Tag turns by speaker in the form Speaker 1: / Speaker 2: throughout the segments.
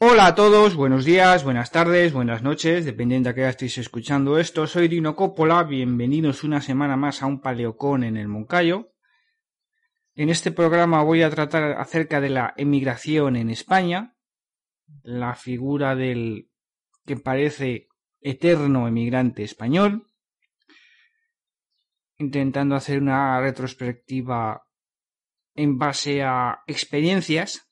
Speaker 1: Hola a todos, buenos días, buenas tardes, buenas noches, dependiendo de qué estéis escuchando esto. Soy Dino Coppola, bienvenidos una semana más a un paleocón en el Moncayo. En este programa voy a tratar acerca de la emigración en España, la figura del que parece eterno emigrante español, intentando hacer una retrospectiva en base a experiencias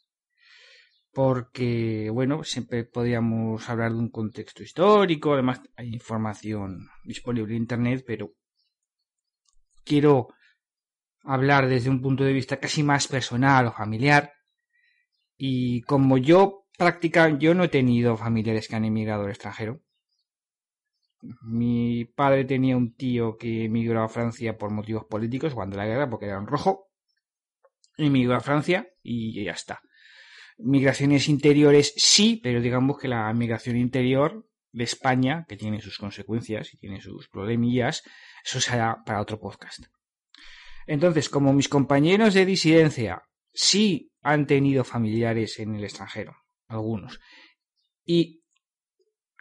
Speaker 1: porque, bueno, siempre podríamos hablar de un contexto histórico, además hay información disponible en Internet, pero quiero hablar desde un punto de vista casi más personal o familiar. Y como yo práctica, yo no he tenido familiares que han emigrado al extranjero. Mi padre tenía un tío que emigró a Francia por motivos políticos cuando la guerra, porque era un rojo. Emigró a Francia y ya está. Migraciones interiores sí, pero digamos que la migración interior de España, que tiene sus consecuencias y tiene sus problemillas, eso será para otro podcast. Entonces, como mis compañeros de disidencia sí han tenido familiares en el extranjero, algunos, y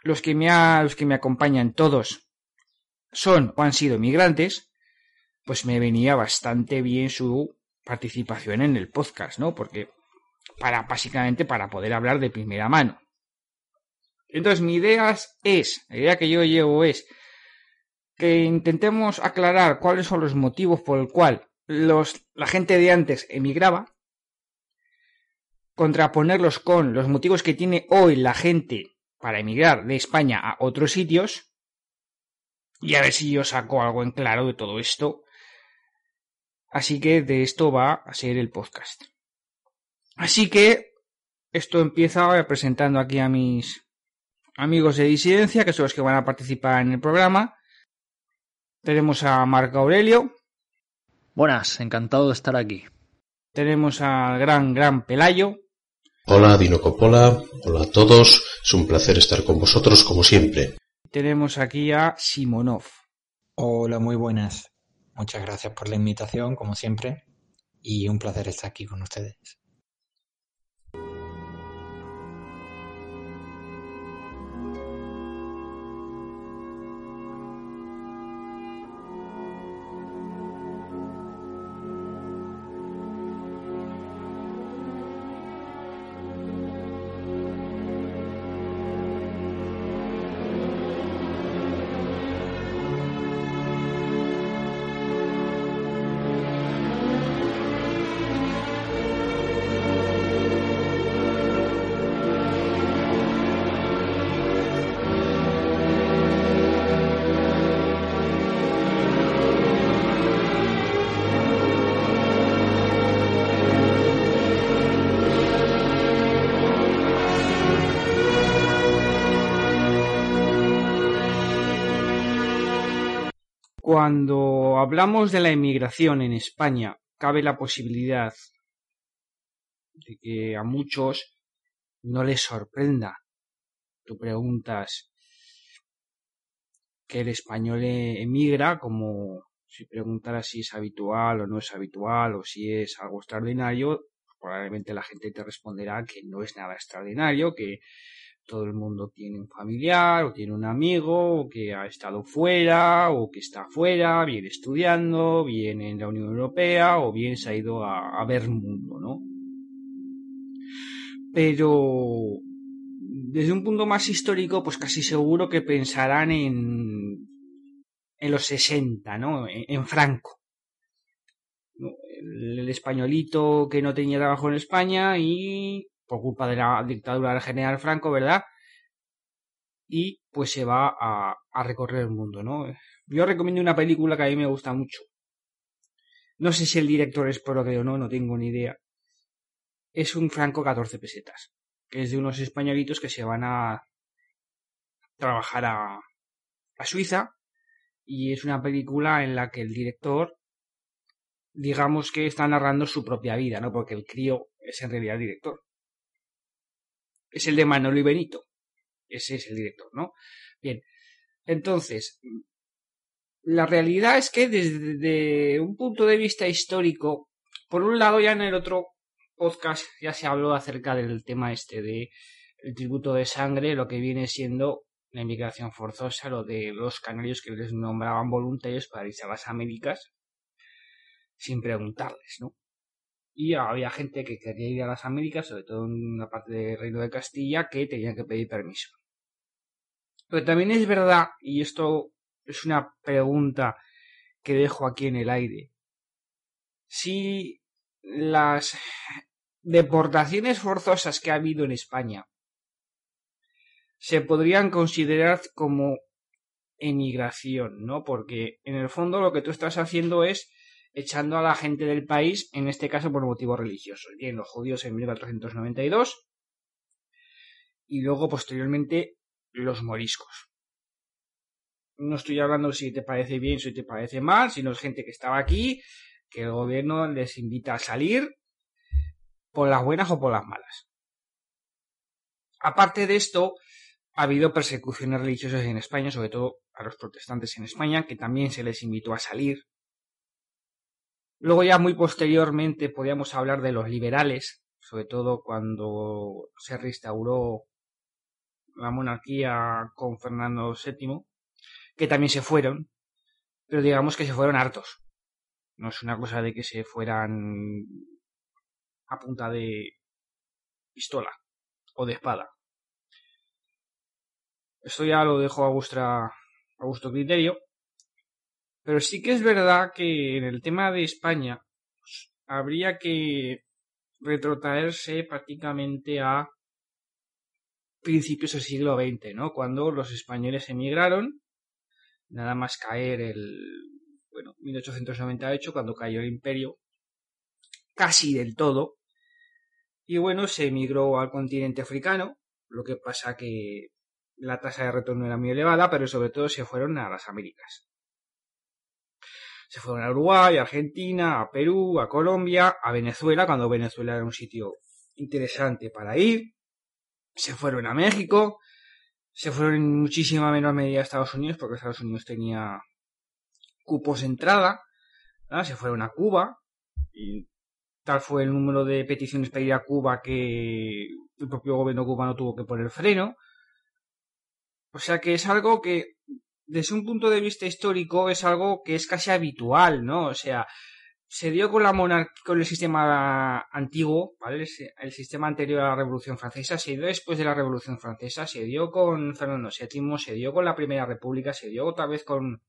Speaker 1: los que me, los que me acompañan todos son o han sido migrantes, pues me venía bastante bien su participación en el podcast, ¿no? Porque para básicamente para poder hablar de primera mano. Entonces mi idea es, la idea que yo llevo es que intentemos aclarar cuáles son los motivos por el cual los, la gente de antes emigraba, contraponerlos con los motivos que tiene hoy la gente para emigrar de España a otros sitios, y a ver si yo saco algo en claro de todo esto. Así que de esto va a ser el podcast. Así que esto empieza presentando aquí a mis amigos de disidencia, que son los que van a participar en el programa. Tenemos a Marco Aurelio.
Speaker 2: Buenas, encantado de estar aquí.
Speaker 1: Tenemos al gran, gran Pelayo.
Speaker 3: Hola, Dino Coppola. Hola a todos. Es un placer estar con vosotros como siempre.
Speaker 1: Tenemos aquí a Simonov.
Speaker 4: Hola, muy buenas. Muchas gracias por la invitación, como siempre. Y un placer estar aquí con ustedes.
Speaker 1: Cuando hablamos de la emigración en España, cabe la posibilidad de que a muchos no les sorprenda. Tú preguntas que el español emigra como si preguntaras si es habitual o no es habitual o si es algo extraordinario, probablemente la gente te responderá que no es nada extraordinario, que todo el mundo tiene un familiar o tiene un amigo o que ha estado fuera o que está fuera, bien estudiando, bien en la Unión Europea o bien se ha ido a, ver mundo, ¿no? Pero desde un punto más histórico, pues casi seguro que pensarán en, en los 60, ¿no? En, Franco. El españolito que no tenía trabajo en España y por culpa de la dictadura del general Franco, ¿verdad? Y pues se va a, recorrer el mundo, ¿no? Yo recomiendo una película que a mí me gusta mucho. No sé si el director es pro o no, no tengo ni idea. Es un Franco 14 pesetas. que es de unos españolitos que se van a trabajar a, a Suiza y es una película en la que el director digamos que está narrando su propia vida, ¿no? Porque el crío es en realidad el director. Es el de Manolo y Benito. Ese es el director, ¿no? Bien. Entonces, la realidad es que desde un punto de vista histórico, por un lado ya en el otro podcast ya se habló acerca del tema este de el tributo de sangre, lo que viene siendo la inmigración forzosa, lo de los canarios que les nombraban voluntarios para irse a las Américas sin preguntarles, ¿no? Y había gente que quería ir a las Américas, sobre todo en la parte del Reino de Castilla, que tenía que pedir permiso. Pero también es verdad, y esto es una pregunta que dejo aquí en el aire, si las deportaciones forzosas que ha habido en España se podrían considerar como emigración, ¿no? Porque en el fondo lo que tú estás haciendo es echando a la gente del país, en este caso por motivos religiosos. Bien, los judíos en 1492 y luego posteriormente los moriscos. No estoy hablando si te parece bien, si te parece mal, sino es gente que estaba aquí, que el gobierno les invita a salir por las buenas o por las malas. Aparte de esto, ha habido persecuciones religiosas en España, sobre todo a los protestantes en España, que también se les invitó a salir. Luego ya muy posteriormente podíamos hablar de los liberales, sobre todo cuando se restauró la monarquía con Fernando VII, que también se fueron, pero digamos que se fueron hartos. No es una cosa de que se fueran a punta de pistola o de espada. Esto ya lo dejo a vuestra a vuestro criterio. Pero sí que es verdad que en el tema de España pues, habría que retrotraerse prácticamente a principios del siglo XX, ¿no? Cuando los españoles emigraron, nada más caer el, bueno, 1898, cuando cayó el imperio, casi del todo, y bueno, se emigró al continente africano, lo que pasa que la tasa de retorno era muy elevada, pero sobre todo se fueron a las Américas. Se fueron a Uruguay, a Argentina, a Perú, a Colombia, a Venezuela, cuando Venezuela era un sitio interesante para ir. Se fueron a México, se fueron en muchísima menor medida a Estados Unidos, porque Estados Unidos tenía cupos de entrada. Se fueron a Cuba, y tal fue el número de peticiones para ir a Cuba que el propio gobierno cubano tuvo que poner freno. O sea que es algo que, desde un punto de vista histórico, es algo que es casi habitual, ¿no? O sea, se dio con la con el sistema antiguo, ¿vale? El sistema anterior a la Revolución Francesa, se dio después de la Revolución Francesa, se dio con Fernando VII, se dio con la Primera República, se dio otra vez con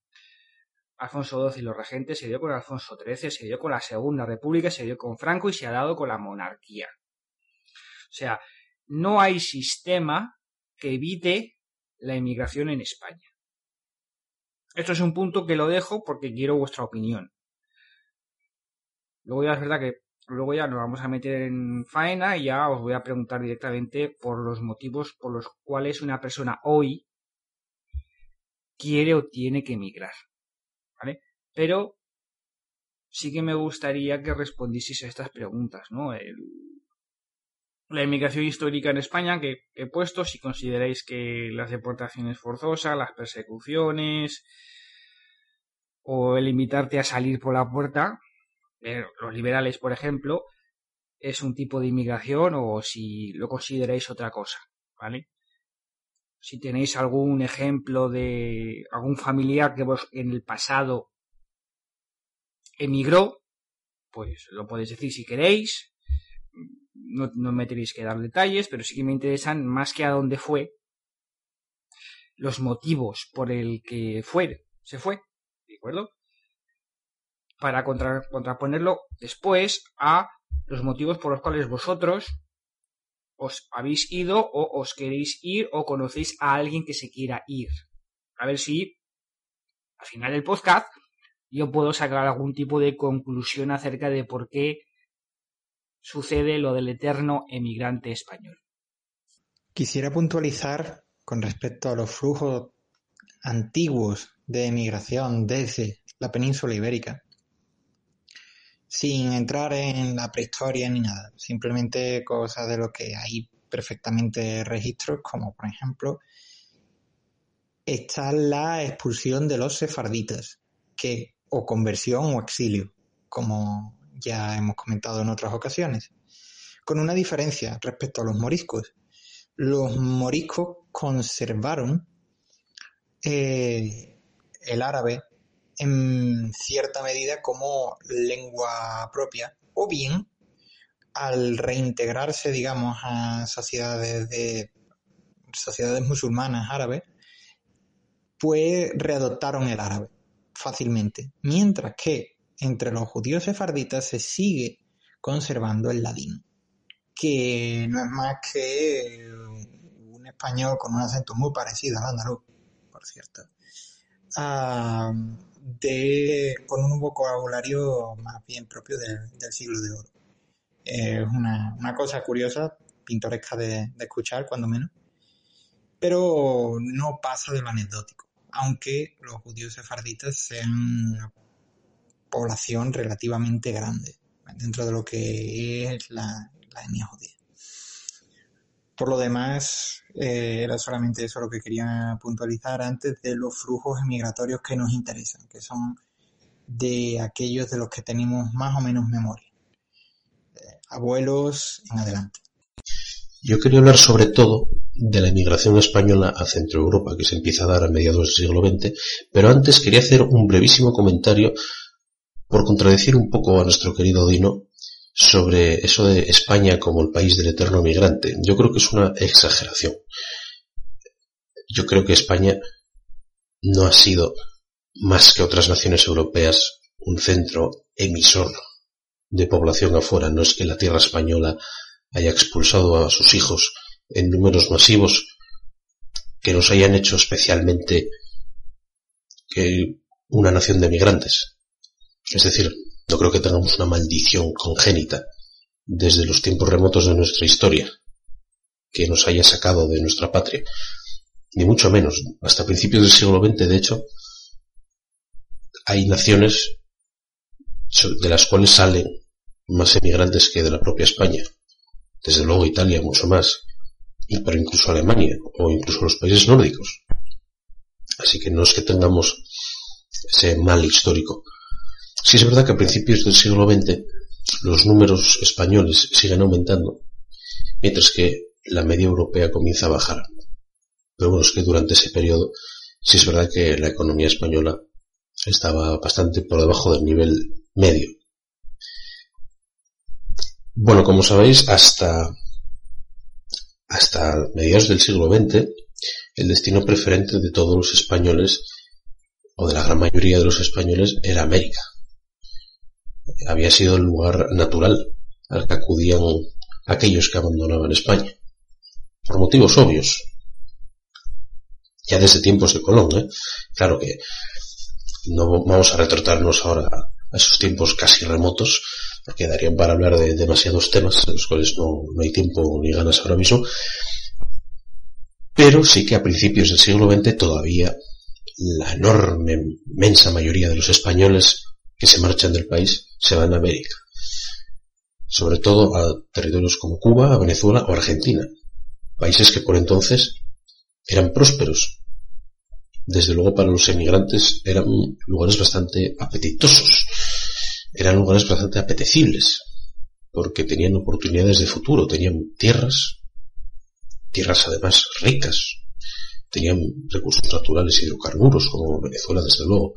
Speaker 1: Alfonso XII y los regentes, se dio con Alfonso XIII, se dio con la Segunda República, se dio con Franco y se ha dado con la monarquía. O sea, no hay sistema que evite la inmigración en España. Esto es un punto que lo dejo porque quiero vuestra opinión. Luego ya es verdad que luego ya nos vamos a meter en faena y ya os voy a preguntar directamente por los motivos por los cuales una persona hoy quiere o tiene que emigrar. ¿Vale? Pero sí que me gustaría que respondieseis a estas preguntas, ¿no? La inmigración histórica en España que he puesto, si consideráis que las deportaciones forzosas, las persecuciones o el invitarte a salir por la puerta, eh, los liberales, por ejemplo, es un tipo de inmigración o si lo consideráis otra cosa, ¿vale? Si tenéis algún ejemplo de algún familiar que vos en el pasado emigró, pues lo podéis decir si queréis, no, me tenéis que dar detalles, pero sí que me interesan más que a dónde fue, los motivos por el que fue, se fue, ¿de acuerdo? Para contraponerlo después a los motivos por los cuales vosotros os habéis ido o os queréis ir o conocéis a alguien que se quiera ir. A ver si al final del podcast yo puedo sacar algún tipo de conclusión acerca de por qué sucede lo del eterno emigrante español.
Speaker 4: Quisiera puntualizar con respecto a los flujos antiguos de emigración desde la península ibérica, sin entrar en la prehistoria ni nada, simplemente cosas de lo que hay perfectamente registros, como por ejemplo está la expulsión de los sefarditas, que o conversión o exilio, como ya hemos comentado en otras ocasiones, con una diferencia respecto a los moriscos. Los moriscos conservaron eh, el árabe en cierta medida como lengua propia, o bien al reintegrarse, digamos, a sociedades de sociedades musulmanas árabes, pues readoptaron el árabe fácilmente, mientras que entre los judíos sefarditas se sigue conservando el ladino, que no es más que un español con un acento muy parecido al andaluz, por cierto, ah, de, con un vocabulario más bien propio del siglo de oro. Es una, cosa curiosa, pintoresca de, escuchar, cuando menos, pero no pasa de lo anecdótico, aunque los judíos sefarditas sean una población relativamente grande dentro de lo que es la, judía. Por lo demás, eh, era solamente eso lo que quería puntualizar antes de los flujos emigratorios que nos interesan, que son de aquellos de los que tenemos más o menos memoria abuelos en adelante.
Speaker 3: Yo quería hablar sobre todo de la emigración española a Centro Europa, que se empieza a dar a mediados del siglo XX, pero antes quería hacer un brevísimo comentario por contradecir un poco a nuestro querido Dino sobre eso de España como el país del eterno migrante. Yo creo que es una exageración. Yo creo que España no ha sido más que otras naciones europeas un centro emisor de población afuera. No es que la tierra española haya expulsado a sus hijos en números masivos que nos hayan hecho especialmente que una nación de migrantes. Es decir, no creo que tengamos una maldición congénita desde los tiempos remotos de nuestra historia que nos haya sacado de nuestra patria. Ni mucho menos. Hasta principios del siglo XX, de hecho, hay naciones de las cuales salen más emigrantes que de la propia España. Desde luego Italia mucho más, y pero incluso Alemania o incluso los países nórdicos. Así que no es que tengamos ese mal histórico. Sí es verdad que a principios del siglo XX los números españoles siguen aumentando, mientras que la media europea comienza a bajar. Pero bueno, es que durante ese periodo sí es verdad que la economía española estaba bastante por debajo del nivel medio. Bueno, como sabéis, hasta, hasta mediados del siglo XX, el destino preferente de todos los españoles, o de la gran mayoría de los españoles, era América. Había sido el lugar natural al que acudían aquellos que abandonaban España. Por motivos obvios. Ya desde tiempos de Colón, ¿eh? Claro que no vamos a retratarnos ahora a esos tiempos casi remotos, porque darían para hablar de demasiados temas, de los cuales no, hay tiempo ni ganas ahora mismo, pero sí que a principios del siglo XX todavía la enorme, inmensa mayoría de los españoles que se marchan del país se van a América, sobre todo a territorios como Cuba, a Venezuela o Argentina, países que por entonces eran prósperos, desde luego para los emigrantes eran lugares bastante apetitosos, eran lugares bastante apetecibles, porque tenían oportunidades de futuro, tenían tierras, tierras además ricas, tenían recursos naturales hidrocarburos, como Venezuela desde luego,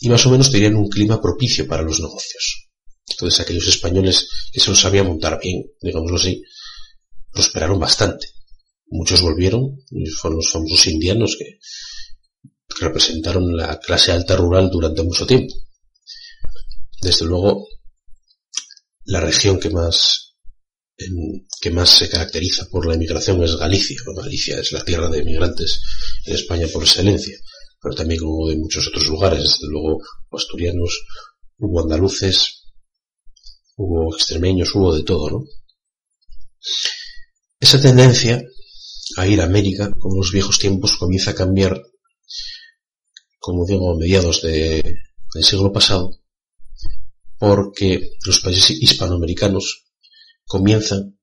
Speaker 3: y más o menos tenían un clima propicio para los negocios. Entonces aquellos españoles que se los sabían montar bien, digámoslo así, prosperaron bastante. Muchos volvieron, y fueron los famosos indianos que representaron la clase alta rural durante mucho tiempo. Desde luego, la región que más, que más se caracteriza por la inmigración es Galicia. Galicia es la tierra de inmigrantes en España por excelencia, pero también hubo de muchos otros lugares, desde luego asturianos, hubo andaluces, hubo extremeños, hubo de todo, ¿no? esa tendencia a ir a América, como los viejos tiempos, comienza a cambiar, como digo, a mediados de, del siglo pasado, porque los países hispanoamericanos comienzan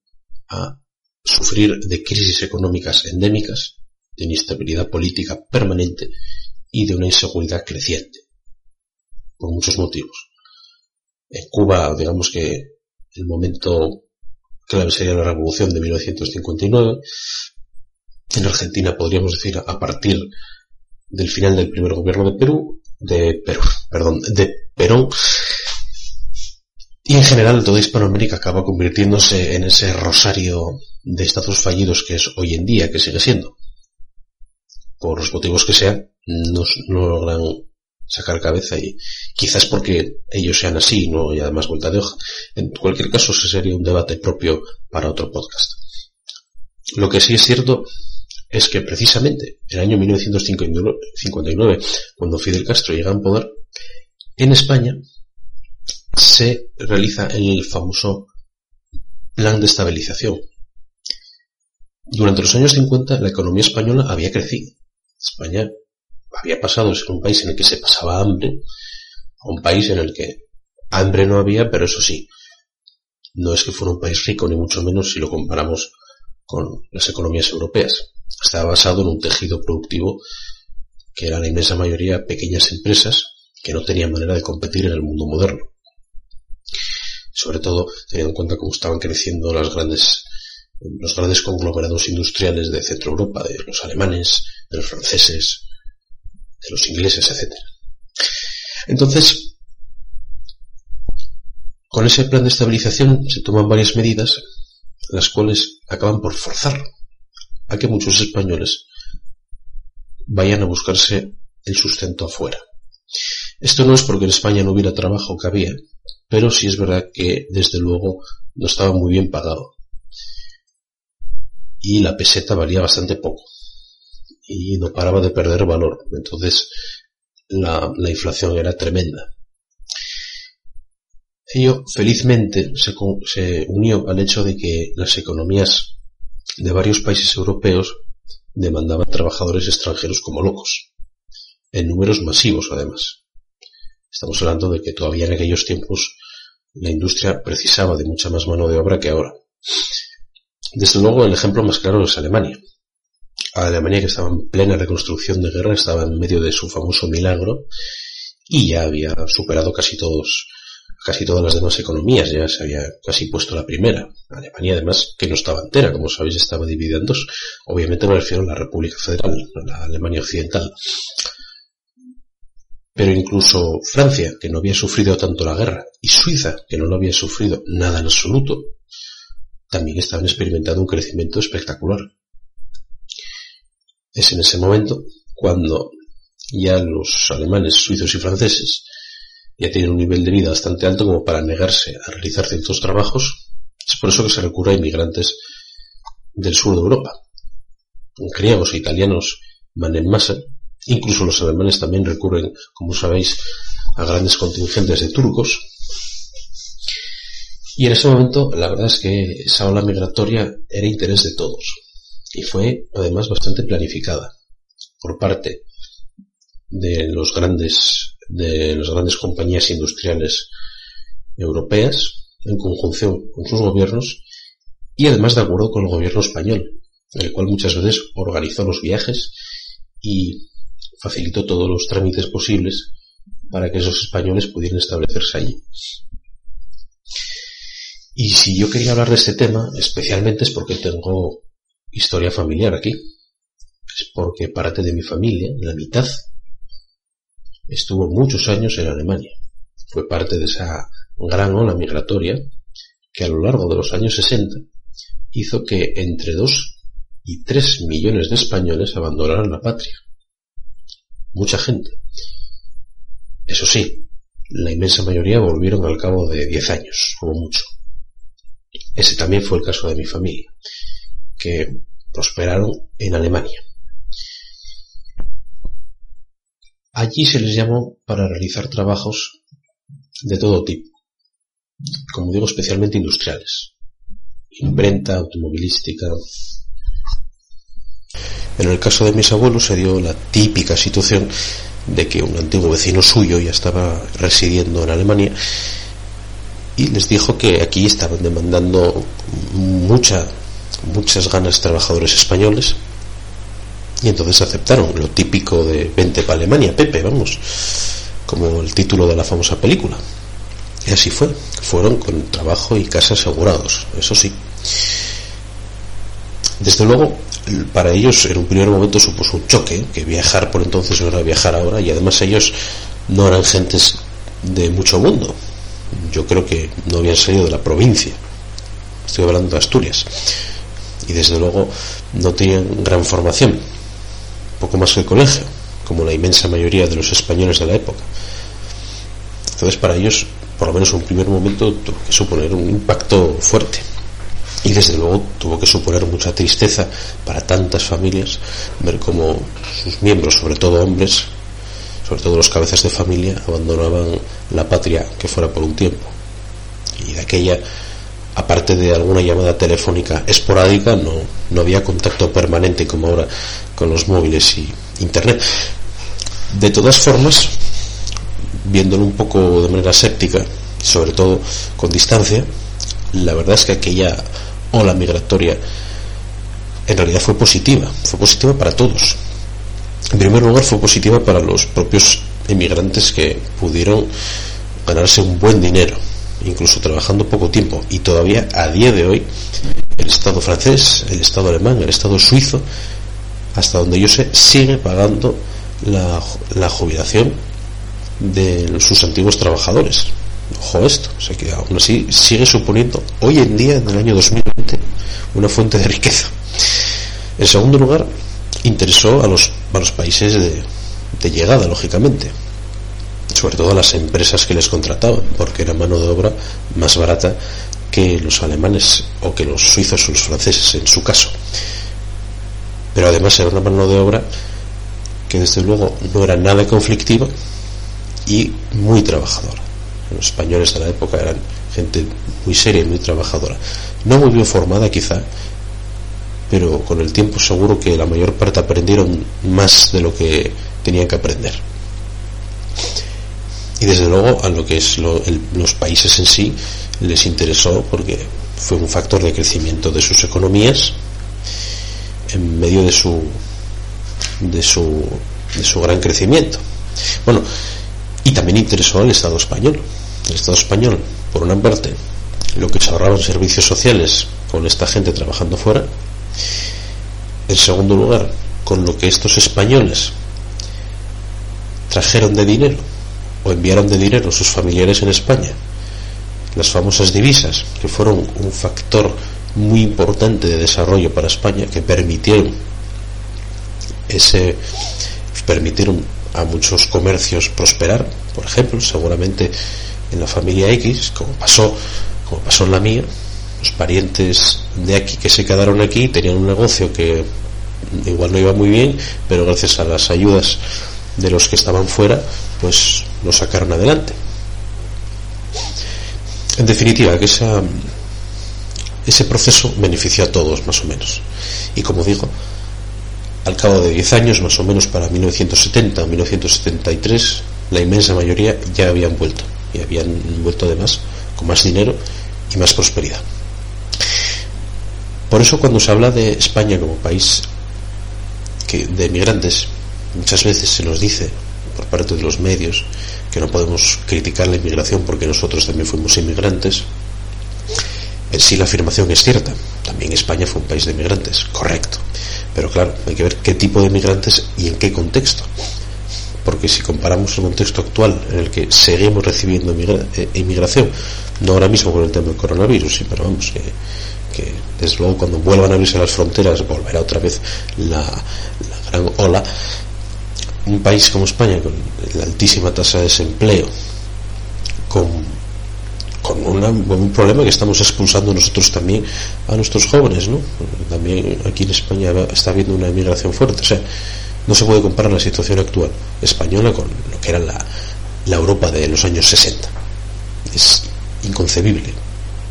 Speaker 3: a sufrir de crisis económicas endémicas, de inestabilidad política permanente y de una inseguridad creciente, por muchos motivos. En Cuba, digamos que el momento clave sería la revolución de 1959. En Argentina podríamos decir a partir del final del primer gobierno de Perú, de Perú, perdón, de Perón, y en general toda Hispanoamérica acaba convirtiéndose en ese rosario de estados fallidos que es hoy en día, que sigue siendo. Por los motivos que sean, no, logran sacar cabeza y quizás porque ellos sean así, no y además vuelta de hoja. En cualquier caso, ese sería un debate propio para otro podcast. Lo que sí es cierto es que precisamente el año 1959, cuando Fidel Castro llega al poder, en España se realiza el famoso plan de estabilización. Durante los años 50 la economía española había crecido. España había pasado de ser un país en el que se pasaba hambre a un país en el que hambre no había, pero eso sí, no es que fuera un país rico, ni mucho menos si lo comparamos con las economías europeas. Estaba basado en un tejido productivo que era la inmensa mayoría pequeñas empresas que no tenían manera de competir en el mundo moderno sobre todo teniendo en cuenta cómo estaban creciendo las grandes, los grandes conglomerados industriales de Centro Europa, de los alemanes, de los franceses, de los ingleses, etc. Entonces, con ese plan de estabilización se toman varias medidas, las cuales acaban por forzar a que muchos españoles vayan a buscarse el sustento afuera. Esto no es porque en España no hubiera trabajo que había, pero sí es verdad que desde luego no estaba muy bien pagado. Y la peseta valía bastante poco. Y no paraba de perder valor. Entonces la, inflación era tremenda. Ello felizmente se, se unió al hecho de que las economías de varios países europeos demandaban trabajadores extranjeros como locos, en números masivos además. Estamos hablando de que todavía en aquellos tiempos la industria precisaba de mucha más mano de obra que ahora. Desde luego, el ejemplo más claro es Alemania. Alemania, que estaba en plena reconstrucción de guerra, estaba en medio de su famoso milagro y ya había superado casi todos, casi todas las demás economías, ya se había casi puesto la primera. Alemania, además, que no estaba entera, como sabéis, estaba dividida en dos. Obviamente me refiero a la República Federal, a la Alemania Occidental. Pero incluso Francia, que no había sufrido tanto la guerra, y Suiza, que no había sufrido nada en absoluto, también estaban experimentando un crecimiento espectacular. Es en ese momento cuando ya los alemanes, suizos y franceses ya tienen un nivel de vida bastante alto como para negarse a realizar ciertos trabajos. Es por eso que se recurre a inmigrantes del sur de Europa. Griegos e italianos van en masa Incluso los alemanes también recurren, como sabéis, a grandes contingentes de turcos. Y en ese momento, la verdad es que esa ola migratoria era interés de todos. Y fue, además, bastante planificada por parte de los grandes, de las grandes compañías industriales europeas, en conjunción con sus gobiernos, y además de acuerdo con el gobierno español, el cual muchas veces organizó los viajes y facilitó todos los trámites posibles para que esos españoles pudieran establecerse allí. Y si yo quería hablar de este tema, especialmente es porque tengo historia familiar aquí. Es porque parte de mi familia, la mitad, estuvo muchos años en Alemania. Fue parte de esa gran ola migratoria que a lo largo de los años 60 hizo que entre 2 y 3 millones de españoles abandonaran la patria mucha gente. Eso sí, la inmensa mayoría volvieron al cabo de 10 años, como mucho. Ese también fue el caso de mi familia, que prosperaron en Alemania. Allí se les llamó para realizar trabajos de todo tipo, como digo, especialmente industriales. imprenta, automovilística. En el caso de mis abuelos se dio la típica situación de que un antiguo vecino suyo ya estaba residiendo en Alemania y les dijo que aquí estaban demandando mucha, muchas ganas trabajadores españoles y entonces aceptaron lo típico de vente para Alemania, Pepe, vamos, como el título de la famosa película. Y así fue, fueron con trabajo y casa asegurados, eso sí. Desde luego, para ellos en un primer momento supuso un choque, que viajar por entonces no era viajar ahora, y además ellos no eran gentes de mucho mundo. Yo creo que no habían salido de la provincia. Estoy hablando de Asturias. Y desde luego no tenían gran formación poco más que el colegio, como la inmensa mayoría de los españoles de la época. Entonces para ellos, por lo menos en un primer momento, tuvo que suponer un impacto fuerte. Y desde luego tuvo que suponer mucha tristeza para tantas familias ver cómo sus miembros, sobre todo hombres, sobre todo los cabezas de familia, abandonaban la patria que fuera por un tiempo. Y de aquella aparte de alguna llamada telefónica esporádica, no, no había contacto permanente como ahora con los móviles y internet. De todas formas, viéndolo un poco de manera séptica, sobre todo con distancia, la verdad es que aquella ola migratoria en realidad fue positiva, fue positiva para todos. En primer lugar fue positiva para los propios emigrantes que pudieron ganarse un buen dinero incluso trabajando poco tiempo, y todavía a día de hoy el Estado francés, el Estado alemán, el Estado suizo, hasta donde yo sé, sigue pagando la, la jubilación de sus antiguos trabajadores. Ojo esto, o sea que aún así sigue suponiendo hoy en día, en el año 2020, una fuente de riqueza. En segundo lugar, interesó a los, a los países de llegada, lógicamente sobre todo a las empresas que les contrataban, porque era mano de obra más barata que los alemanes o que los suizos o los franceses en su caso. Pero además era una mano de obra que desde luego no era nada conflictiva y muy trabajadora. Los españoles de la época eran gente muy seria y muy trabajadora. No muy bien formada quizá, pero con el tiempo seguro que la mayor parte aprendieron más de lo que tenían que aprender y desde luego a lo que es los países en sí les interesó porque fue un factor de crecimiento de sus economías en medio de su de su de su gran crecimiento. Bueno y también interesó al Estado español. El Estado español por una parte lo que se ahorraban servicios sociales con esta gente trabajando fuera. En segundo lugar con lo que estos españoles trajeron de dinero o enviaron de dinero sus familiares en España. Las famosas divisas, que fueron un factor muy importante de desarrollo para España, que permitieron ese permitieron a muchos comercios prosperar, por ejemplo, seguramente en la familia X, como pasó, como pasó en la mía, los parientes de aquí que se quedaron aquí tenían un negocio que igual no iba muy bien, pero gracias a las ayudas de los que estaban fuera, pues lo sacaron adelante. En definitiva, que ese proceso benefició a todos, más o menos. Y como digo, al cabo de 10 años, más o menos para 1970 o 1973, la inmensa mayoría ya habían vuelto. Y habían vuelto además con más dinero y más prosperidad. Por eso cuando se habla de España como país que, de emigrantes, muchas veces se nos dice por parte de los medios que no podemos criticar la inmigración porque nosotros también fuimos inmigrantes. En sí la afirmación es cierta. También España fue un país de inmigrantes, correcto. Pero claro, hay que ver qué tipo de inmigrantes y en qué contexto. Porque si comparamos el contexto actual en el que seguimos recibiendo eh, inmigración, no ahora mismo con el tema del coronavirus, sí, pero vamos, que, desde luego cuando vuelvan a abrirse las fronteras volverá otra vez la gran ola un país como España, con la altísima tasa de desempleo, con, un problema que estamos expulsando nosotros también a nuestros jóvenes, ¿no? También aquí en España está habiendo una emigración fuerte, o sea, no se puede comparar la situación actual española con lo que era la, la Europa de los años 60. Es inconcebible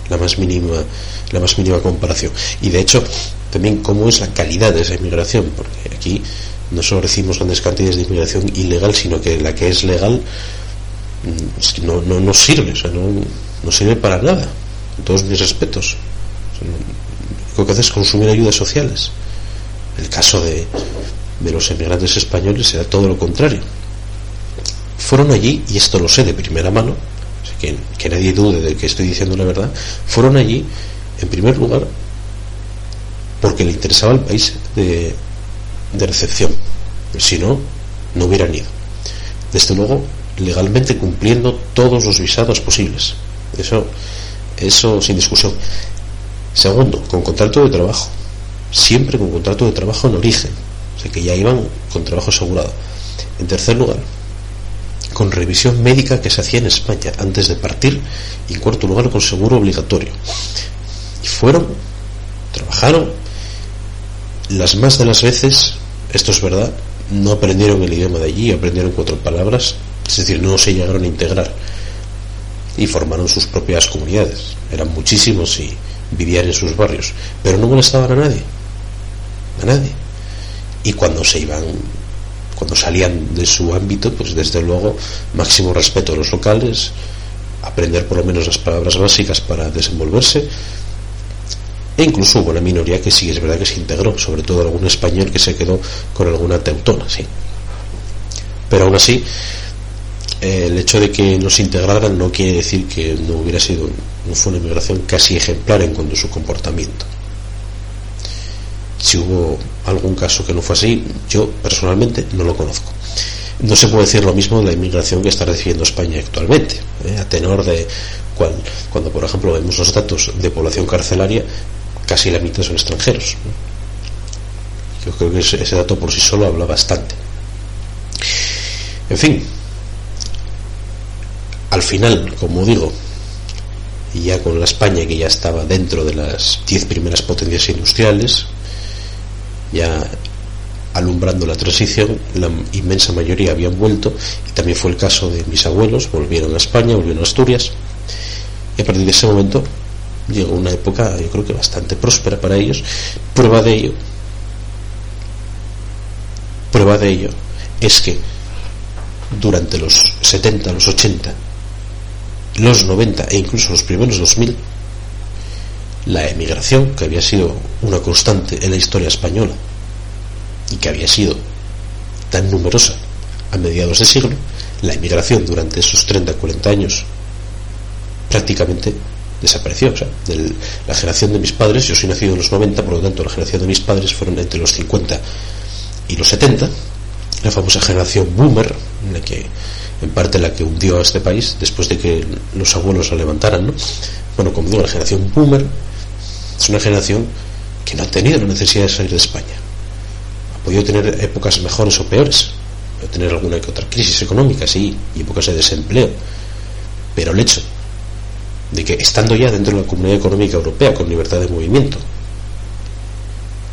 Speaker 3: la más mínima, la más mínima comparación. Y de hecho, también cómo es la calidad de esa inmigración, porque aquí no solo recibimos grandes cantidades de inmigración ilegal, sino que la que es legal mm, no, no, sirve, o sea, no, no sirve para nada, todos mis respetos. lo que hace es consumir ayudas sociales. El caso de, de los emigrantes españoles era todo lo contrario. Fueron allí, y esto lo sé de primera mano, que, que nadie dude de que estoy diciendo la verdad, fueron allí, en primer lugar, porque le interesaba el país de, de recepción. Si no, no hubieran ido. Desde luego, legalmente cumpliendo todos los visados posibles. Eso, eso sin discusión. Segundo, con contrato de trabajo. Siempre con contrato de trabajo en origen. O sea que ya iban con trabajo asegurado. En tercer lugar, con revisión médica que se hacía en España antes de partir. Y en cuarto lugar, con seguro obligatorio. Y fueron, trabajaron, las más de las veces, esto es verdad, no aprendieron el idioma de allí, aprendieron cuatro palabras, es decir, no se llegaron a integrar y formaron sus propias comunidades. Eran muchísimos y vivían en sus barrios, pero no molestaban a nadie, a nadie. Y cuando se iban, cuando salían de su ámbito, pues desde luego máximo respeto a los locales, aprender por lo menos las palabras básicas para desenvolverse e incluso hubo una minoría que sí es verdad que se integró, sobre todo algún español que se quedó con alguna teutona, sí. Pero aún así, el hecho de que no se integraran no quiere decir que no hubiera sido, no fue una inmigración casi ejemplar en cuanto a su comportamiento. Si hubo algún caso que no fue así, yo personalmente no lo conozco. No se puede decir lo mismo de la inmigración que está recibiendo España actualmente, ¿eh? a tenor de cuando, por ejemplo, vemos los datos de población carcelaria, casi la mitad son extranjeros. Yo creo que ese, dato por sí solo habla bastante. En fin, al final, como digo, y ya con la España que ya estaba dentro de las diez primeras potencias industriales, ya alumbrando la transición, la inmensa mayoría habían vuelto, y también fue el caso de mis abuelos, volvieron a España, volvieron a Asturias, y a partir de ese momento llegó una época yo creo que bastante próspera para ellos. Prueba de ello. Prueba de ello es que durante los 70, los 80 los 90 e incluso los primeros 2000 la emigración que había sido una constante en la historia española y que había sido tan numerosa a mediados de siglo la emigración durante esos 30-40 años prácticamente desapareció. O sea, de la generación de mis padres, yo soy nacido en los 90, por lo tanto la generación de mis padres fueron entre los 50 y los 70, la famosa generación boomer, en la que en parte la que hundió a este país después de que los abuelos la levantaran, ¿no? Bueno, como digo, la generación boomer es una generación que no ha tenido la necesidad de salir de España. Ha podido tener épocas mejores o peores, ha tener alguna que otra crisis económica, sí, y épocas de desempleo, pero el hecho de que estando ya dentro de la Comunidad Económica Europea con libertad de movimiento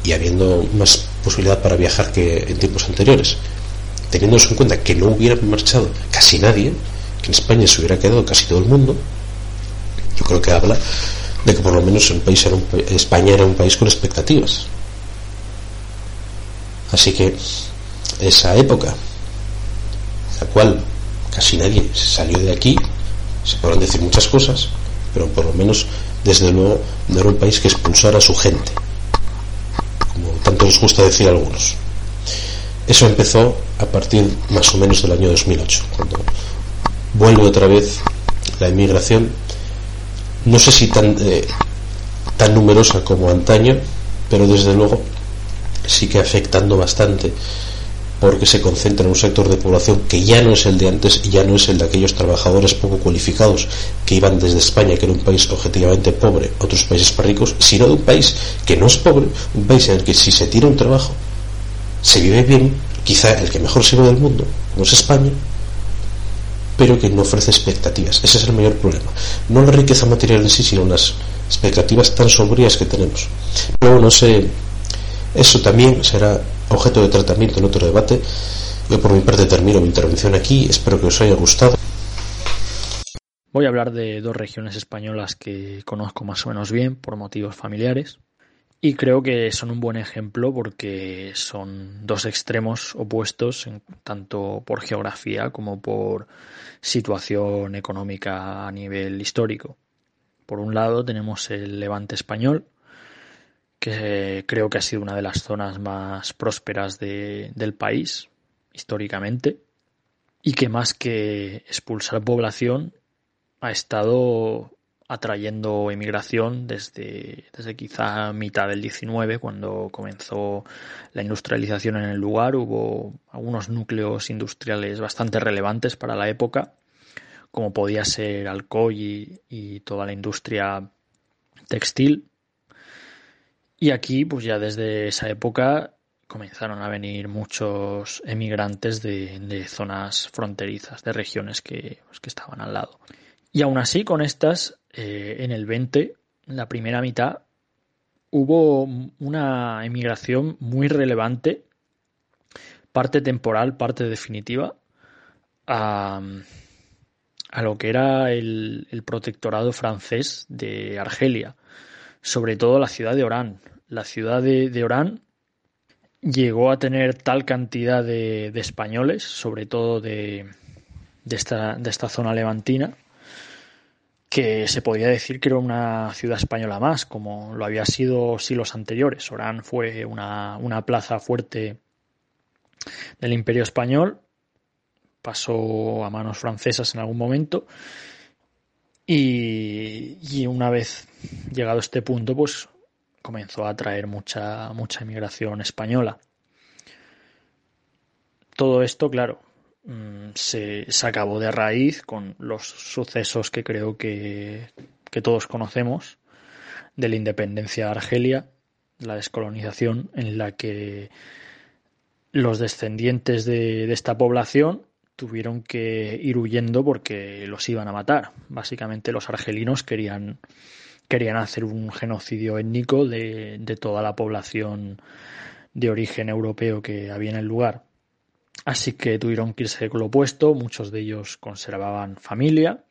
Speaker 3: y habiendo más posibilidad para viajar que en tiempos anteriores, teniéndose en cuenta que no hubiera marchado casi nadie, que en España se hubiera quedado casi todo el mundo, yo creo que habla de que por lo menos el país era España era un país con expectativas. Así que esa época, la cual casi nadie salió de aquí, se podrán decir muchas cosas, pero por lo menos, desde luego, no era un país que expulsara a su gente, como tanto les gusta decir a algunos. Eso empezó a partir más o menos del año 2008, cuando vuelve otra vez la inmigración, no sé si tan, eh, tan numerosa como antaño, pero desde luego sí que afectando bastante porque se concentra en un sector de población que ya no es el de antes y ya no es el de aquellos trabajadores poco cualificados que iban desde España, que era un país objetivamente pobre, a otros países más ricos, sino de un país que no es pobre, un país en el que si se tira un trabajo se vive bien, quizá el que mejor se ve del mundo, no es España, pero que no ofrece expectativas. Ese es el mayor problema. No la riqueza material en sí, sino las expectativas tan sombrías que tenemos. Pero no sé, eso también será objeto de tratamiento en otro debate. Yo por mi parte termino mi intervención aquí, espero que os haya gustado.
Speaker 2: Voy a hablar de dos regiones españolas que conozco más o menos bien por motivos familiares y creo que son un buen ejemplo porque son dos extremos opuestos tanto por geografía como por situación económica a nivel histórico. Por un lado tenemos el Levante español, que creo que ha sido una de las zonas más prósperas del país históricamente y que más que expulsar población ha estado atrayendo inmigración desde, desde quizá mitad del 19, cuando comenzó la industrialización en el lugar. Hubo algunos núcleos industriales bastante relevantes para la época, como podía ser Alcoy y, toda la industria textil. Y aquí, pues ya desde esa época comenzaron a venir muchos emigrantes de, zonas fronterizas, de regiones que, pues, que estaban al lado. Y aún así, con estas, eh, en el 20, la primera mitad, hubo una emigración muy relevante, parte temporal, parte definitiva, a, lo que era el, protectorado francés de Argelia, sobre todo la ciudad de Orán. La ciudad de, Orán llegó a tener tal cantidad de, españoles, sobre todo de, esta, de esta zona levantina, que se podía decir que era una ciudad española más, como lo había sido siglos anteriores. Orán fue una, plaza fuerte del Imperio Español, pasó a manos francesas en algún momento y, una vez llegado a este punto, pues comenzó a atraer mucha, mucha inmigración española. Todo esto, claro, Mm, se, se, acabó de raíz con los sucesos que creo que, que todos conocemos de la independencia de Argelia, la descolonización, en la que los descendientes de, de, esta población tuvieron que ir huyendo porque los iban a matar. Básicamente los argelinos querían, querían hacer un genocidio étnico de, de toda la población de origen europeo que había en el lugar. Así que tuvieron que irse con lo opuesto, muchos de ellos conservaban familia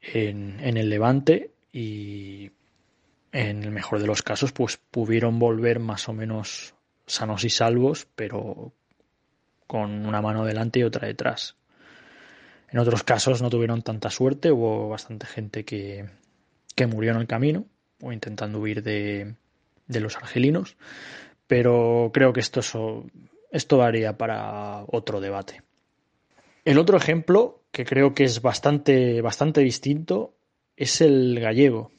Speaker 2: en, el Levante y en el mejor de los casos pues pudieron volver más o menos sanos y salvos, pero con una mano delante y otra detrás. En otros casos no tuvieron tanta suerte, hubo bastante gente que, que murió en el camino o intentando huir de, los argelinos, pero creo que esto es esto daría para otro debate. El otro ejemplo, que creo que es bastante, bastante distinto, es el gallego.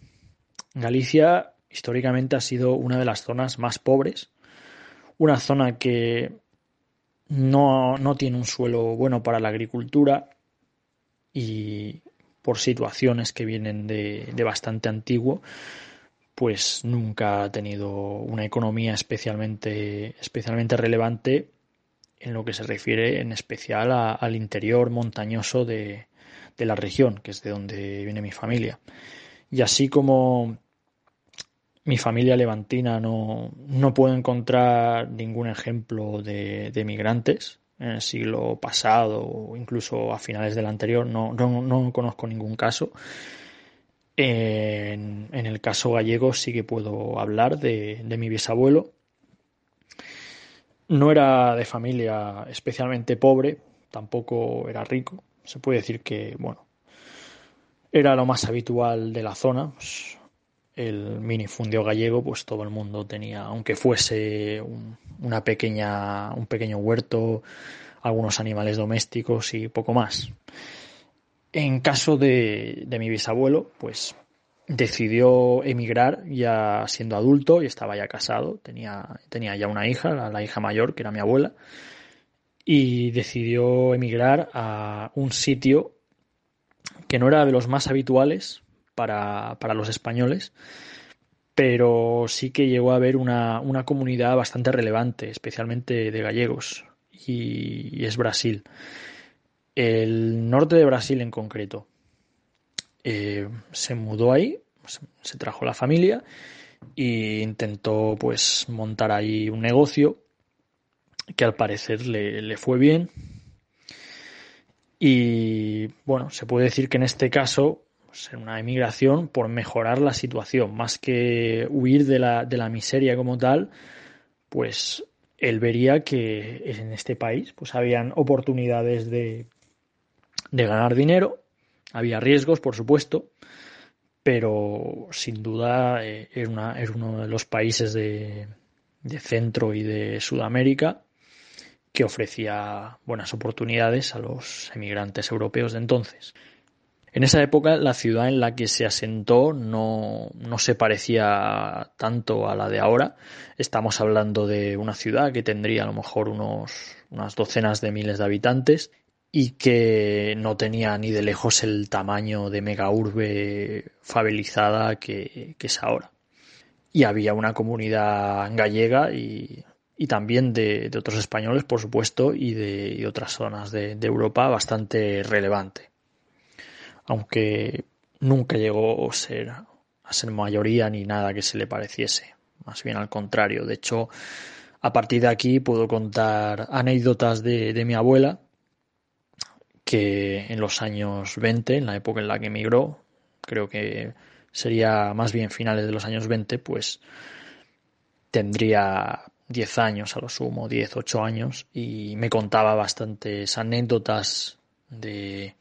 Speaker 2: Galicia históricamente ha sido una de las zonas más pobres, una zona que no, tiene un suelo bueno para la agricultura y por situaciones que vienen de, de bastante antiguo, pues nunca ha tenido una economía especialmente, especialmente relevante en lo que se refiere en especial al interior montañoso de, la región, que es de donde viene mi familia. Y así como mi familia levantina no, no puede encontrar ningún ejemplo de, de, migrantes en el siglo pasado o incluso a finales del anterior, no, no, no conozco ningún caso. En, el caso gallego sí que puedo hablar de, mi bisabuelo. No era de familia especialmente pobre, tampoco era rico. Se puede decir que, bueno, era lo más habitual de la zona. El minifundio gallego, pues todo el mundo tenía, aunque fuese una pequeña, un pequeño huerto, algunos animales domésticos y poco más. En caso de, mi bisabuelo, pues decidió emigrar ya siendo adulto y estaba ya casado, tenía, tenía ya una hija, la, hija mayor, que era mi abuela, y decidió emigrar a un sitio que no era de los más habituales para, los españoles, pero sí que llegó a haber una, una comunidad bastante relevante, especialmente de gallegos, y es Brasil el norte de Brasil en concreto. Eh, se mudó ahí, se trajo la familia e intentó pues montar ahí un negocio que al parecer le, fue bien Y bueno, se puede decir que en este caso pues, una emigración por mejorar la situación, más que huir de la, de la miseria como tal, pues él vería que en este país pues habían oportunidades de, de ganar dinero, había riesgos, por supuesto, pero sin duda eh, era, una, uno de los países de, de Centro y de Sudamérica que ofrecía buenas oportunidades a los emigrantes europeos de entonces. En esa época la ciudad en la que se asentó no, no, se parecía tanto a la de ahora. Estamos hablando de una ciudad que tendría a lo mejor unos, unas docenas de miles de habitantes y que no tenía ni de lejos el tamaño de mega urbe fabelizada que, que es ahora. Y había una comunidad gallega y, y también de, de, otros españoles, por supuesto, y de otras zonas de Europa bastante relevante aunque nunca llegó a ser, a ser mayoría ni nada que se le pareciese, más bien al contrario. De hecho, a partir de aquí puedo contar anécdotas de, de mi abuela, que en los años 20, en la época en la que emigró, creo que sería más bien finales de los años 20, pues tendría 10 años a lo sumo, 10, 8 años, y me contaba bastantes anécdotas de,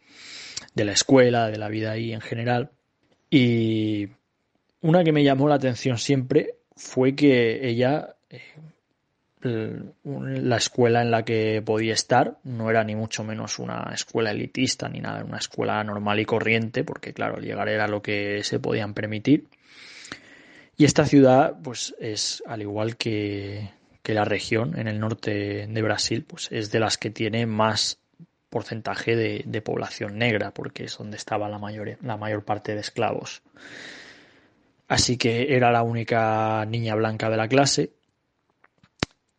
Speaker 2: de la escuela, de la vida ahí en general. Y una que me llamó la atención siempre fue que ella, eh, la escuela en la que podía estar, no era ni mucho menos una escuela elitista ni nada, una escuela normal y corriente, porque claro, llegar era lo que se podían permitir. Y esta ciudad, pues es al igual que, que la región en el norte de Brasil, pues es de las que tiene más porcentaje de, población negra, porque es donde estaba la mayor, la mayor parte de esclavos. Así que era la única niña blanca de la clase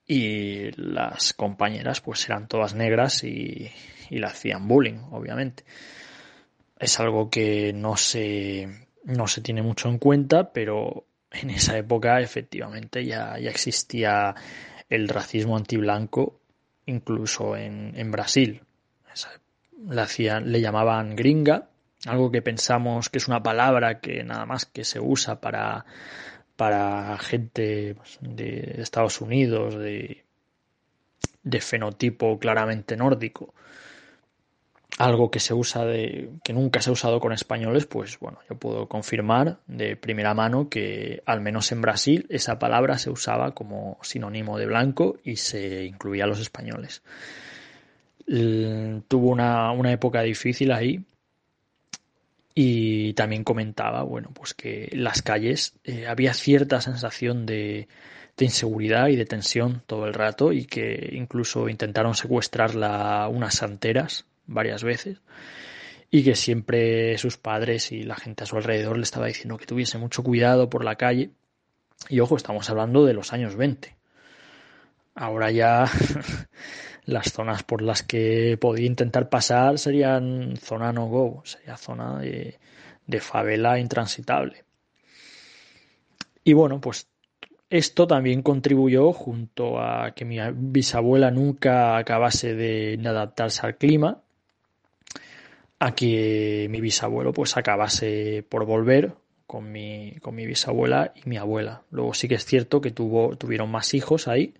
Speaker 2: y las compañeras pues eran todas negras y, y la hacían bullying, obviamente. Es algo que no se, no se tiene mucho en cuenta, pero en esa época efectivamente ya, ya existía el racismo antiblanco incluso en, en Brasil le, hacían, le llamaban gringa, algo que pensamos que es una palabra que nada más que se usa para, para gente pues, de Estados Unidos, de, de fenotipo claramente nórdico. Algo que se usa de que nunca se ha usado con españoles, pues bueno, yo puedo confirmar de primera mano que al menos en Brasil esa palabra se usaba como sinónimo de blanco y se incluía a los españoles tuvo una, una época difícil ahí y también comentaba, bueno, pues que en las calles eh, había cierta sensación de, de, inseguridad y de tensión todo el rato y que incluso intentaron secuestrarla unas santeras varias veces y que siempre sus padres y la gente a su alrededor le estaba diciendo que tuviese mucho cuidado por la calle. Y ojo, estamos hablando de los años 20. Ahora ya las zonas por las que podía intentar pasar serían zona no go, sería zona de, de favela intransitable. Y bueno, pues esto también contribuyó, junto a que mi bisabuela nunca acabase de adaptarse al clima, a que mi bisabuelo pues acabase por volver con mi, con mi bisabuela y mi abuela. Luego sí que es cierto que tuvo, tuvieron más hijos ahí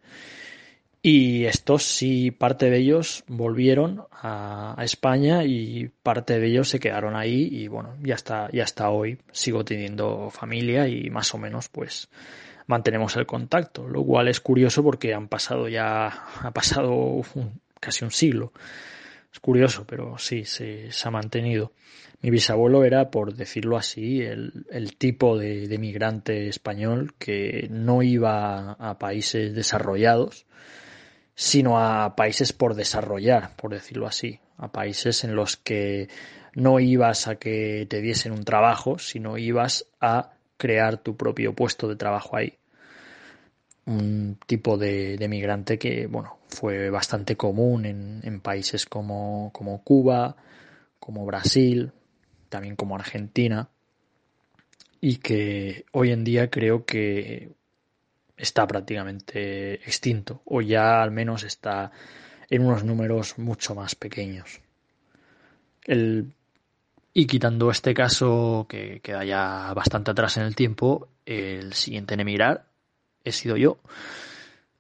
Speaker 2: y estos sí, parte de ellos volvieron a, España y parte de ellos se quedaron ahí y bueno, ya hasta, ya hasta hoy sigo teniendo familia y más o menos pues mantenemos el contacto, lo cual es curioso porque han pasado ya, ha pasado casi un siglo. Es curioso, pero sí, se, se ha mantenido. Mi bisabuelo era, por decirlo así, el, el tipo de, de migrante español que no iba a países desarrollados, sino a países por desarrollar, por decirlo así, a países en los que no ibas a que te diesen un trabajo, sino ibas a crear tu propio puesto de trabajo ahí. Un tipo de, de migrante que, bueno, fue bastante común en, en países como, como Cuba, como Brasil, también como Argentina, y que hoy en día creo que está prácticamente extinto o ya al menos está en unos números mucho más pequeños. El, y quitando este caso que queda ya bastante atrás en el tiempo, el siguiente en emigrar he sido yo.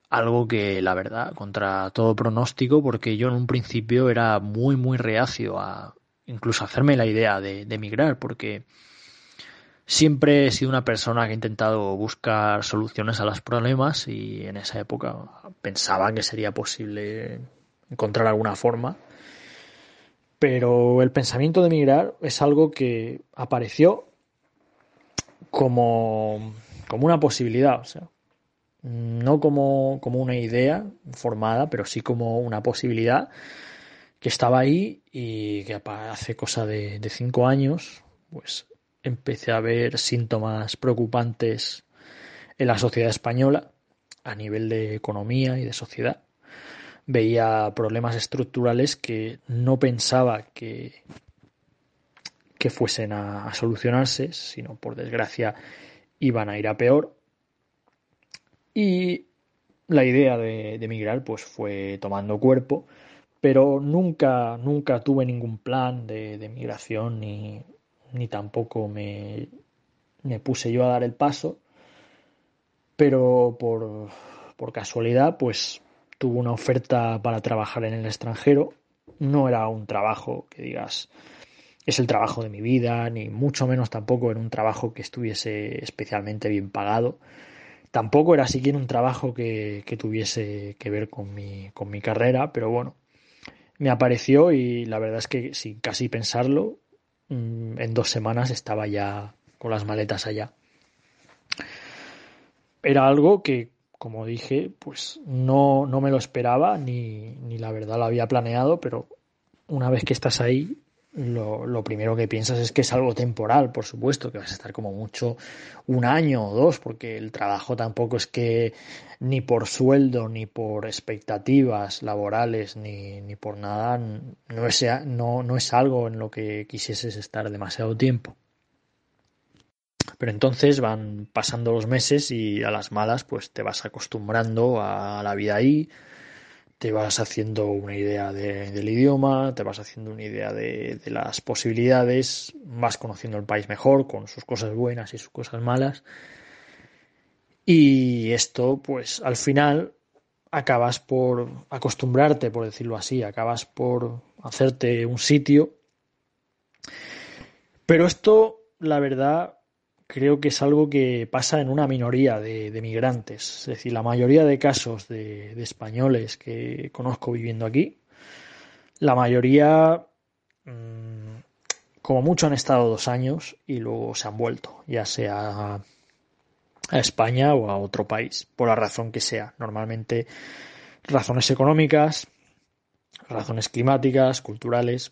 Speaker 2: Algo que, la verdad, contra todo pronóstico, porque yo en un principio era muy, muy reacio a incluso hacerme la idea de, de emigrar, porque siempre he sido una persona que ha intentado buscar soluciones a los problemas y en esa época pensaba que sería posible encontrar alguna forma. Pero el pensamiento de emigrar es algo que apareció como, como una posibilidad, o sea, no como, como una idea formada, pero sí como una posibilidad que estaba ahí y que hace cosa de, de cinco años, pues empecé a ver síntomas preocupantes en la sociedad española a nivel de economía y de sociedad. Veía problemas estructurales que no pensaba que, que fuesen a, solucionarse, sino por desgracia iban a ir a peor. Y la idea de, emigrar pues fue tomando cuerpo, pero nunca, nunca tuve ningún plan de, de migración ni, ni tampoco me, me puse yo a dar el paso, pero por, por casualidad pues tuve una oferta para trabajar en el extranjero. No era un trabajo que digas es el trabajo de mi vida, ni mucho menos tampoco era un trabajo que estuviese especialmente bien pagado. Tampoco era siquiera un trabajo que, que tuviese que ver con mi, con mi carrera, pero bueno, me apareció y la verdad es que sin casi pensarlo en dos semanas estaba ya con las maletas allá. Era algo que, como dije, pues no, no me lo esperaba, ni, ni la verdad lo había planeado, pero una vez que estás ahí, lo, lo, primero que piensas es que es algo temporal, por supuesto, que vas a estar como mucho un año o dos, porque el trabajo tampoco es que ni por sueldo, ni por expectativas laborales, ni, ni por nada, no es, no, no es algo en lo que quisieses estar demasiado tiempo. Pero entonces van pasando los meses y a las malas pues te vas acostumbrando a la vida ahí, te vas haciendo una idea del idioma, te vas haciendo una idea de, de, las posibilidades, vas conociendo el país mejor, con sus cosas buenas y sus cosas malas. Y esto, pues al final, acabas por acostumbrarte, por decirlo así, acabas por hacerte un sitio. Pero esto, la verdad, creo que es algo que pasa en una minoría de, de migrantes. Es decir, la mayoría de casos de, de, españoles que conozco viviendo aquí, la mayoría, mmm, como mucho, han estado dos años y luego se han vuelto, ya sea a España o a otro país, por la razón que sea. Normalmente razones económicas, razones climáticas, culturales,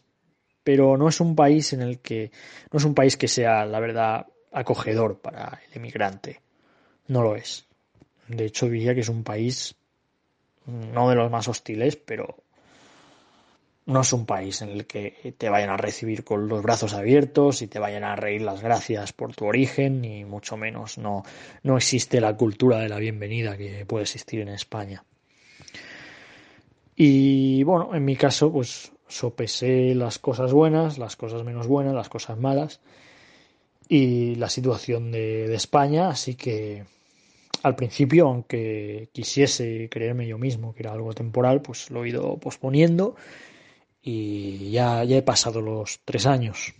Speaker 2: pero no es un país en el que no es un país que sea, la verdad, acogedor para el emigrante. No lo es. De hecho, diría que es un país no de los más hostiles, pero no es un país en el que te vayan a recibir con los brazos abiertos y te vayan a reír las gracias por tu origen, ni mucho menos. No, no existe la cultura de la bienvenida que puede existir en España. Y bueno, en mi caso, pues sopesé las cosas buenas, las cosas menos buenas, las cosas malas y la situación de, España, así que al principio, aunque quisiese creerme yo mismo que era algo temporal, pues lo he ido posponiendo y ya, ya he pasado los tres años.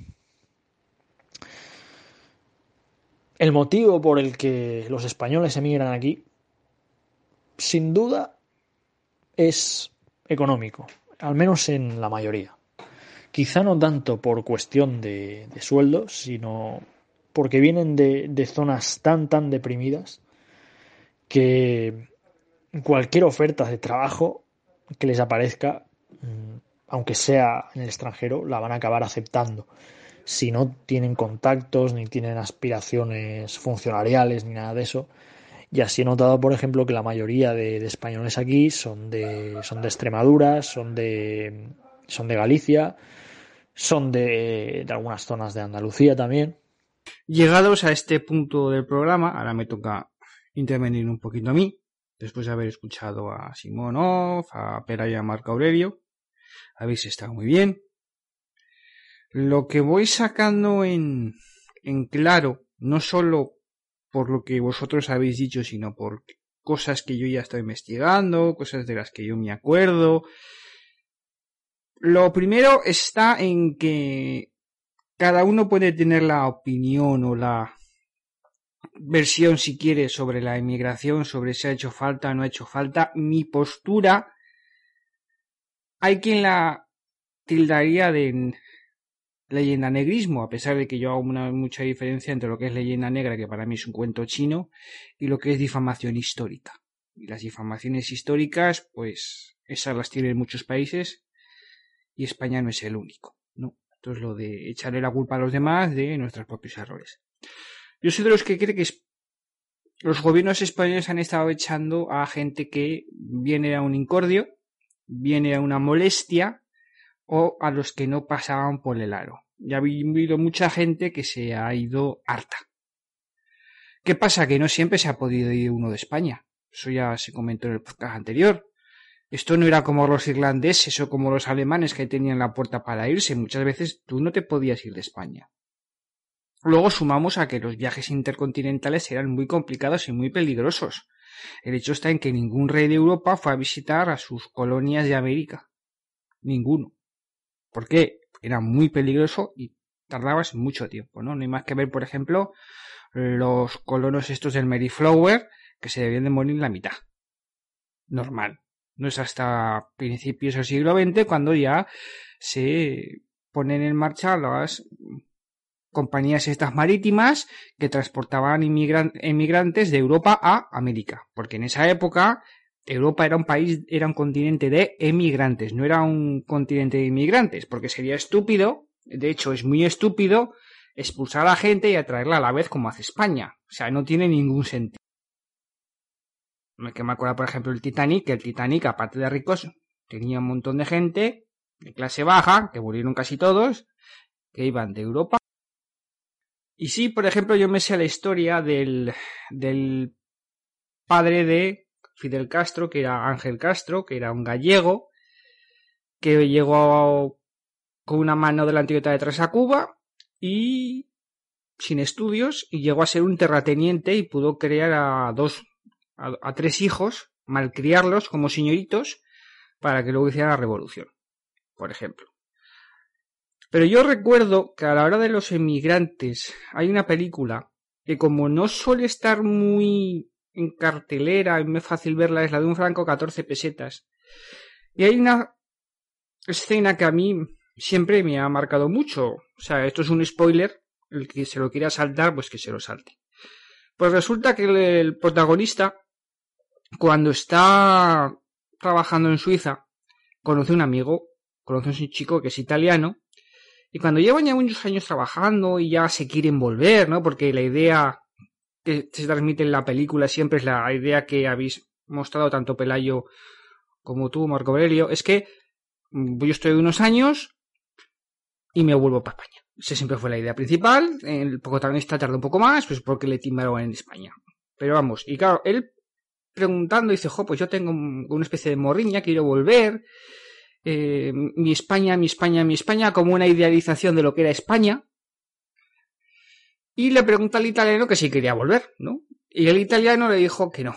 Speaker 2: El motivo por el que los españoles emigran aquí, sin duda, es económico, al menos en la mayoría. Quizá no tanto por cuestión de, de sueldo, sino porque vienen de, de zonas tan, tan deprimidas que cualquier oferta de trabajo que les aparezca mm, aunque sea en el extranjero, la van a acabar aceptando. Si no tienen contactos, ni tienen aspiraciones funcionariales, ni nada de eso. Y así he notado, por ejemplo, que la mayoría de, de españoles aquí son de, son de Extremadura, son de, son de Galicia, son de, de algunas zonas de Andalucía también.
Speaker 1: Llegados a este punto del programa, ahora me toca intervenir un poquito a mí, después de haber escuchado a Simonov, a Pera y a Marco Aurelio habéis estado muy bien. Lo que voy sacando en, en claro, no solo por lo que vosotros habéis dicho, sino por cosas que yo ya estoy investigando, cosas de las que yo me acuerdo. Lo primero está en que cada uno puede tener la opinión o la versión, si quiere, sobre la inmigración, sobre si ha hecho falta o no ha hecho falta. Mi postura, hay quien la tildaría de leyenda negrismo, a pesar de que yo hago mucha diferencia entre lo que es leyenda negra, que para mí es un cuento chino, y lo que es difamación histórica. Y las difamaciones históricas, pues esas las tienen muchos países y España no es el único, Entonces lo de echarle la culpa a los demás de nuestros propios errores. Yo soy de los que cree que los gobiernos españoles han estado echando a gente que viene a un incordio, viene a una molestia, o a los que no pasaban por el aro. Ya ha habido mucha gente que se ha ido harta. ¿Qué pasa? Que no siempre se ha podido ir uno de España. Eso ya se comentó en el podcast anterior. Esto no era como los irlandeses o como los alemanes que tenían la puerta para irse. Muchas veces tú no te podías ir de España. Luego sumamos a que los viajes intercontinentales eran muy complicados y muy peligrosos. El hecho está en que ningún rey de Europa fue a visitar a sus colonias de América. Ninguno porque era muy peligroso y tardabas mucho tiempo, ¿no? No hay más que ver, por ejemplo, los colonos estos del Mayflower que se debían de morir la mitad. Normal. No es hasta principios del siglo XX cuando ya se ponen en marcha las compañías estas marítimas que transportaban inmigrantes de Europa a América. Porque en esa época Europa era un país, era un continente de emigrantes, no era un continente de inmigrantes, porque sería estúpido, de hecho es muy estúpido, expulsar a la gente y atraerla a la vez como hace España. O sea, no tiene ningún sentido. Que me acuerdo, por ejemplo, el Titanic, que el Titanic, aparte de ricos, tenía un montón de gente de clase baja, que murieron casi todos, que iban de Europa. Y sí, por ejemplo, yo me sé la historia del, del padre de Fidel Castro, que era Ángel Castro, que era un gallego, que llegó con una mano de la antigüedad detrás a Cuba y sin estudios y llegó a ser un terrateniente y pudo crear a dos, a, tres hijos, malcriarlos como señoritos para que luego hicieran la revolución, por ejemplo. Pero yo recuerdo que a la hora de los emigrantes hay una película que como no suele estar muy en cartelera, es muy fácil verla, es la de un franco 14 pesetas. Y hay una escena que a mí siempre me ha marcado mucho. O sea, esto es un spoiler, el que se lo quiera saltar, pues que se lo salte. Pues resulta que el, protagonista, cuando está trabajando en Suiza, conoce un amigo, conoce a un chico que es italiano, y cuando llevan ya muchos años trabajando y ya se quieren volver, ¿no? Porque la idea que se transmite en la película siempre es la idea que habéis mostrado tanto Pelayo como tú, Marco Aurelio, es que mm, yo estoy unos años y me vuelvo para España. Esa siempre fue la idea principal. El protagonista tarda un poco más, pues porque le timbaron en España. Pero vamos, y claro, él preguntando dice, jo, pues yo tengo una especie de morriña, quiero volver. Eh, mi España, mi España, mi España, como una idealización de lo que era España y le pregunta al italiano que si quería volver, ¿no? Y el italiano le dijo que no,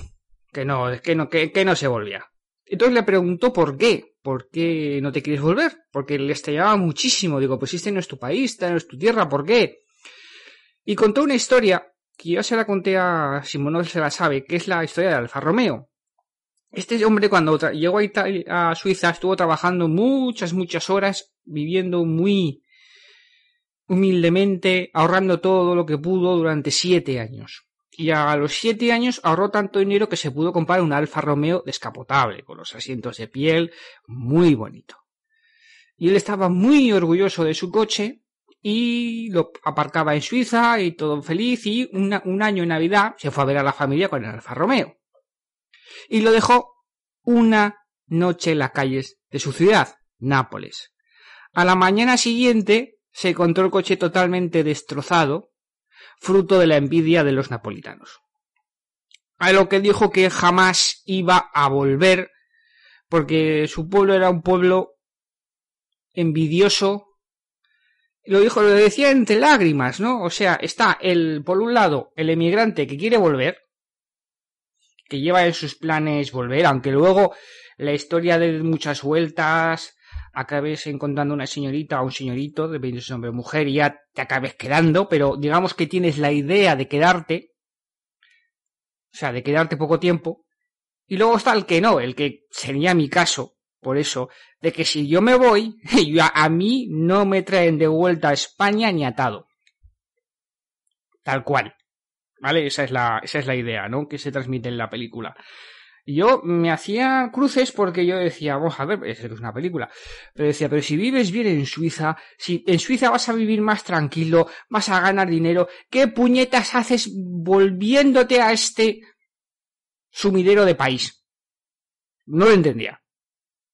Speaker 1: que no, que no, que, que no se volvía. Entonces le preguntó por qué, por qué no te quieres volver, porque le estallaba muchísimo. Digo, pues este no es tu país, esta no es tu tierra, ¿por qué? Y contó una historia que yo se la conté a Simón, se la sabe, que es la historia de Alfa Romeo. Este hombre cuando llegó a, a Suiza estuvo trabajando muchas, muchas horas, viviendo muy, humildemente, ahorrando todo lo que pudo durante siete años. Y a los siete años ahorró tanto dinero que se pudo comprar un Alfa Romeo descapotable, con los asientos de piel, muy bonito. Y él estaba muy orgulloso de su coche y lo aparcaba en Suiza y todo feliz y un año en Navidad se fue a ver a la familia con el Alfa Romeo. Y lo dejó una noche en las calles de su ciudad, Nápoles. A la mañana siguiente se encontró el coche totalmente destrozado, fruto de la envidia de los napolitanos. A lo que dijo que jamás iba a volver porque su pueblo era un pueblo envidioso lo dijo, lo decía entre lágrimas, ¿no? O sea, está el, por un lado, el emigrante que quiere volver, que lleva en sus planes volver, aunque luego la historia de muchas vueltas, acabes encontrando una señorita o un señorito, dependiendo si es hombre o mujer, y ya te acabes quedando, pero digamos que tienes la idea de quedarte, o sea, de quedarte poco tiempo, y luego está el que no, el que sería mi caso, por eso, de que si yo me voy, a, mí no me traen de vuelta a España ni atado. Tal cual. ¿Vale? Esa es la, esa es la idea, ¿no? Que se transmite en la película. Yo me hacía cruces porque yo decía, vamos a ver, es una película, pero decía, pero si vives bien en Suiza, si en Suiza vas a vivir más tranquilo, vas a ganar dinero, ¿qué puñetas haces volviéndote a este sumidero de país? No lo entendía.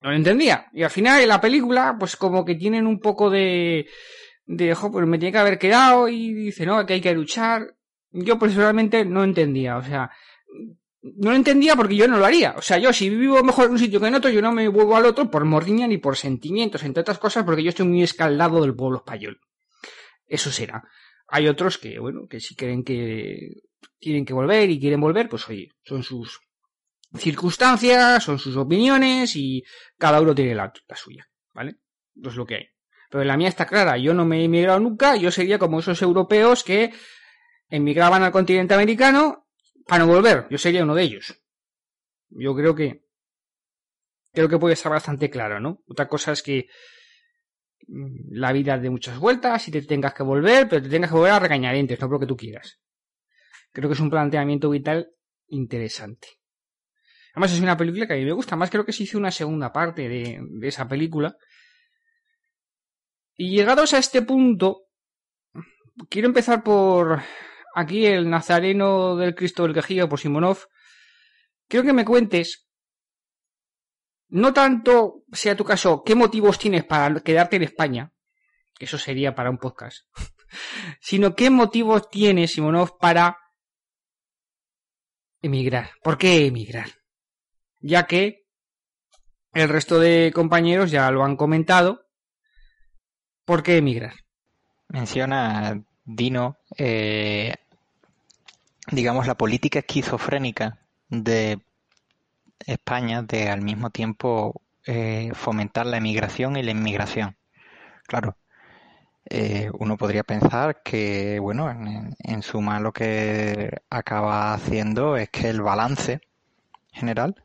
Speaker 1: No lo entendía. Y al final en la película, pues como que tienen un poco de, de, ojo, pues me tiene que haber quedado y dice, no, que hay que luchar. Yo personalmente no entendía, o sea, no lo entendía porque yo no lo haría. O sea, yo si vivo mejor en un sitio que en otro, yo no me vuelvo al otro por mordiña ni por sentimientos, entre otras cosas, porque yo estoy muy escaldado del pueblo español. Eso será. Hay otros que, bueno, que si creen que tienen que volver y quieren volver, pues oye, son sus circunstancias, son sus opiniones y cada uno tiene la, suya, ¿vale? Eso es lo que hay. Pero la mía está clara, yo no me he emigrado nunca, yo sería como esos europeos que emigraban al continente americano para no volver. Yo sería uno de ellos. Yo creo que creo que puede estar bastante claro, ¿no? Otra cosa es que mm, la vida de muchas vueltas y te tengas que volver, pero te tengas que volver a regañadientes, no por lo que tú quieras. Creo que es un planteamiento vital interesante. Además es una película que a mí me gusta, más creo que se hizo una segunda parte de, esa película. Y llegados a este punto, quiero empezar por aquí el Nazareno del Cristo del Quejío por Simonov, quiero que me cuentes, no tanto sea tu caso, qué motivos tienes para quedarte en España, que eso sería para un podcast, sino qué motivos tienes, Simonov, para emigrar. ¿Por qué emigrar? Ya que el resto de compañeros ya lo han comentado. ¿Por qué emigrar?
Speaker 4: Menciona Dino eh, digamos, la política esquizofrénica de España de al mismo tiempo eh, fomentar la emigración y la inmigración. Claro, eh, uno podría pensar que, bueno, en, suma lo que acaba haciendo es que el balance general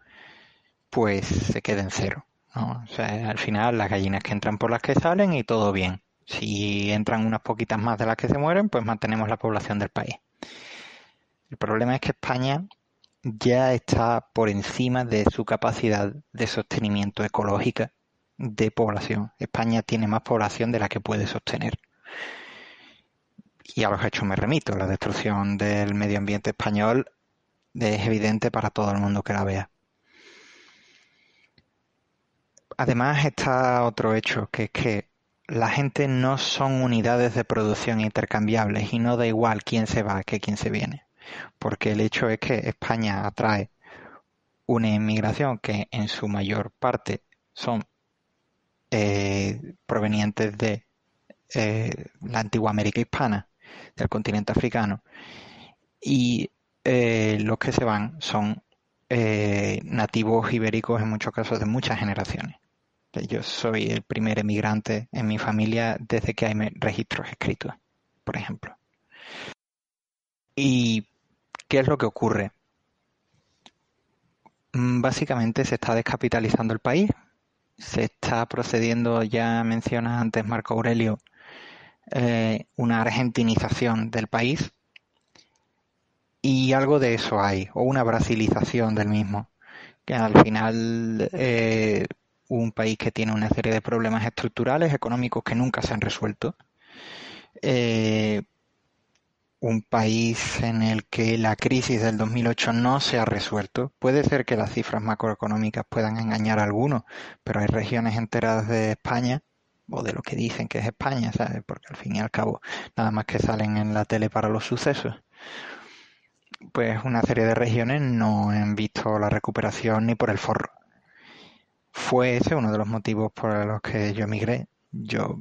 Speaker 4: pues se quede en cero. ¿no? O sea, al final las gallinas que entran por las que salen y todo bien. Si entran unas poquitas más de las que se mueren, pues mantenemos la población del país. El problema es que España ya está por encima de su capacidad de sostenimiento ecológica de población. España tiene más población de la que puede sostener. Y a los hechos me remito. La destrucción del medio ambiente español es evidente para todo el mundo que la vea. Además está otro hecho, que es que la gente no son unidades de producción intercambiables y no da igual quién se va que quién se viene porque el hecho es que España atrae una inmigración que en su mayor parte son eh, provenientes de eh, la antigua América hispana, del continente africano, y eh, los que se van son nativos ibéricos en muchos casos de muchas generaciones. Yo soy el primer emigrante en mi familia desde que hay registros escritos, por ejemplo. Y ¿Qué es lo que ocurre? Mm, básicamente se está descapitalizando el país, se está procediendo, ya mencionas antes Marco Aurelio, eh, una argentinización del país y algo de eso hay, o una brasilización del mismo, que al final eh, un país que tiene una serie de problemas estructurales, económicos que nunca se han resuelto, eh, un país en el que la crisis del 2008 no se ha resuelto. Puede ser que las cifras macroeconómicas puedan engañar a algunos, pero hay regiones enteras de España, o de lo que dicen que es España, ¿sabes? Porque al fin y al cabo nada más que salen en la tele para los sucesos. Pues una serie de regiones no han visto la recuperación ni por el forro. Fue ese uno de los motivos por los que yo emigré. Yo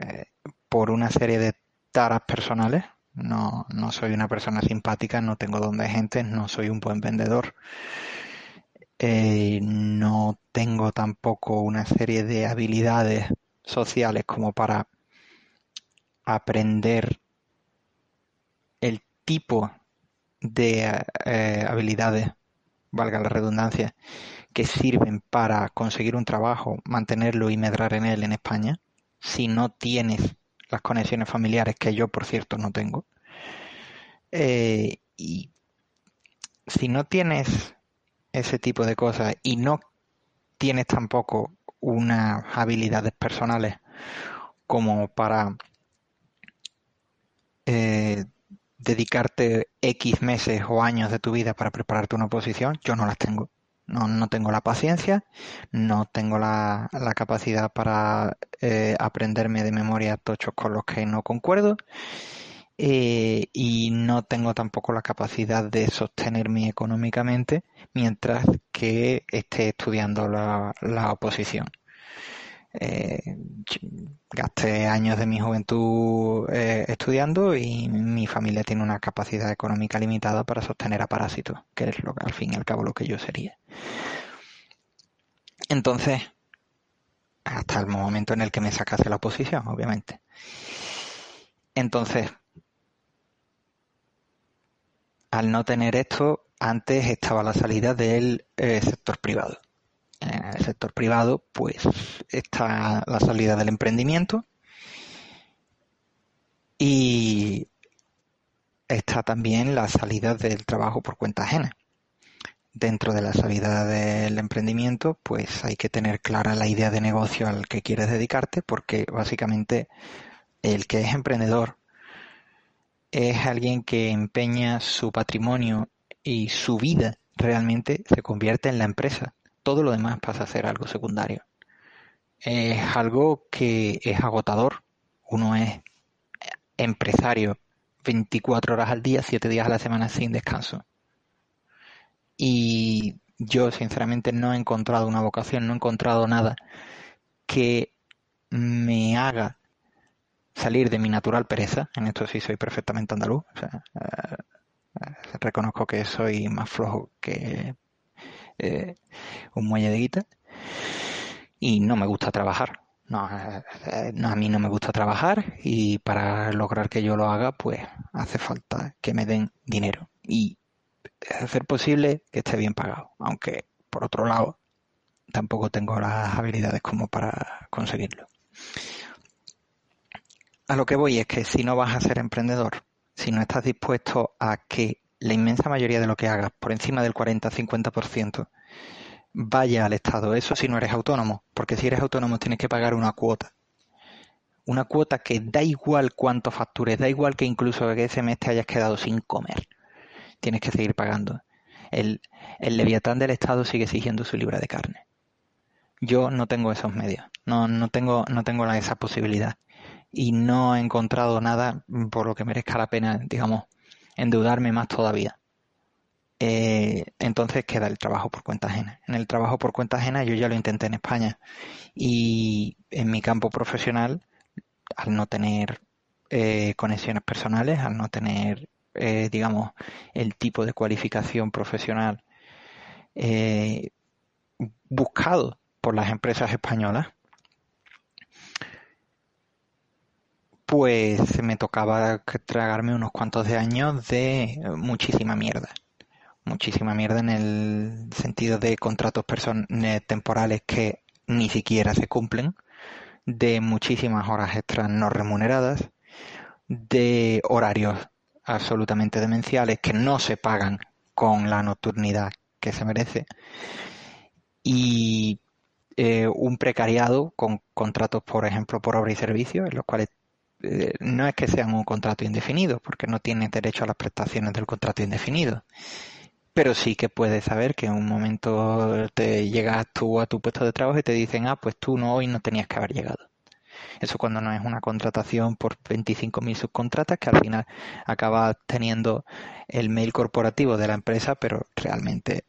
Speaker 4: eh, por una serie de taras personales. No, no soy una persona simpática, no tengo don de gente, no soy un buen vendedor. Eh, no tengo tampoco una serie de habilidades sociales como para aprender el tipo de eh, habilidades, valga la redundancia, que sirven para conseguir un trabajo, mantenerlo y medrar en él en España, si no tienes las conexiones familiares que yo, por cierto, no tengo. Eh, y si no tienes ese tipo de cosas y no tienes tampoco unas habilidades personales como para eh, dedicarte X meses o años de tu vida para prepararte una oposición, yo no las tengo. No, no tengo la paciencia, no tengo la, la capacidad para eh, aprenderme de memoria tochos con los que no concuerdo eh, y no tengo tampoco la capacidad de sostenerme económicamente mientras que esté estudiando la, la oposición. Eh, gasté años de mi juventud eh, estudiando y mi familia tiene una capacidad económica limitada para sostener a parásitos, que es lo que al fin y al cabo lo que yo sería. Entonces, hasta el momento en el que me sacase la oposición, obviamente. Entonces, al no tener esto, antes estaba la salida del eh, sector privado en el sector privado, pues está la salida del emprendimiento y está también la salida del trabajo por cuenta ajena. Dentro de la salida del emprendimiento, pues hay que tener clara la idea de negocio al que quieres dedicarte, porque básicamente el que es emprendedor es alguien que empeña su patrimonio y su vida realmente se convierte en la empresa todo lo demás pasa a ser algo secundario. Es algo que es agotador. Uno es empresario 24 horas al día, 7 días a la semana sin descanso. Y yo sinceramente no he encontrado una vocación, no he encontrado nada que me haga salir de mi natural pereza. En esto sí soy perfectamente andaluz. Eh, reconozco que soy más flojo que eh, un muelle de guita y no me gusta trabajar. No, eh, no, a mí no me gusta trabajar y para lograr que yo lo haga, pues hace falta que me den dinero y hacer posible que esté bien pagado. Aunque, por otro lado, tampoco tengo las habilidades como para conseguirlo. A lo que voy es que si no vas a ser emprendedor, si no estás dispuesto a que la inmensa mayoría de lo que hagas, por encima del 40-50%, vaya al Estado. Eso si no eres autónomo, porque si eres autónomo tienes que pagar una cuota. Una cuota que da igual cuánto factures, da igual que incluso que ese mes te hayas quedado sin comer. Tienes que seguir pagando. El, el leviatán del Estado sigue exigiendo su libra de carne. Yo no tengo esos medios, no, no tengo, no tengo esa posibilidad. Y no he encontrado nada por lo que merezca la pena, digamos, endeudarme más todavía. Eh, entonces queda el trabajo por cuenta ajena. En el trabajo por cuenta ajena yo ya lo intenté en España y en mi campo profesional, al no tener eh, conexiones personales, al no tener, eh, digamos, el tipo de cualificación profesional buscado por las empresas españolas, pues me tocaba tragarme unos cuantos de años de muchísima mierda. Muchísima mierda en el sentido de contratos temporales que ni siquiera se cumplen, de muchísimas horas extras no remuneradas, de horarios absolutamente demenciales que no se pagan con la nocturnidad que se merece y eh, un precariado con contratos, por ejemplo, por obra y servicio, en los cuales eh, no es que sean un contrato indefinido, porque no tienes derecho a las prestaciones del contrato indefinido. Pero sí que puedes saber que en un momento te llegas tú a tu puesto de trabajo y te dicen, ah, pues tú no hoy no tenías que haber llegado. Eso cuando no es una contratación por 25.000 subcontratas que al final acaba teniendo el mail corporativo de la empresa, pero realmente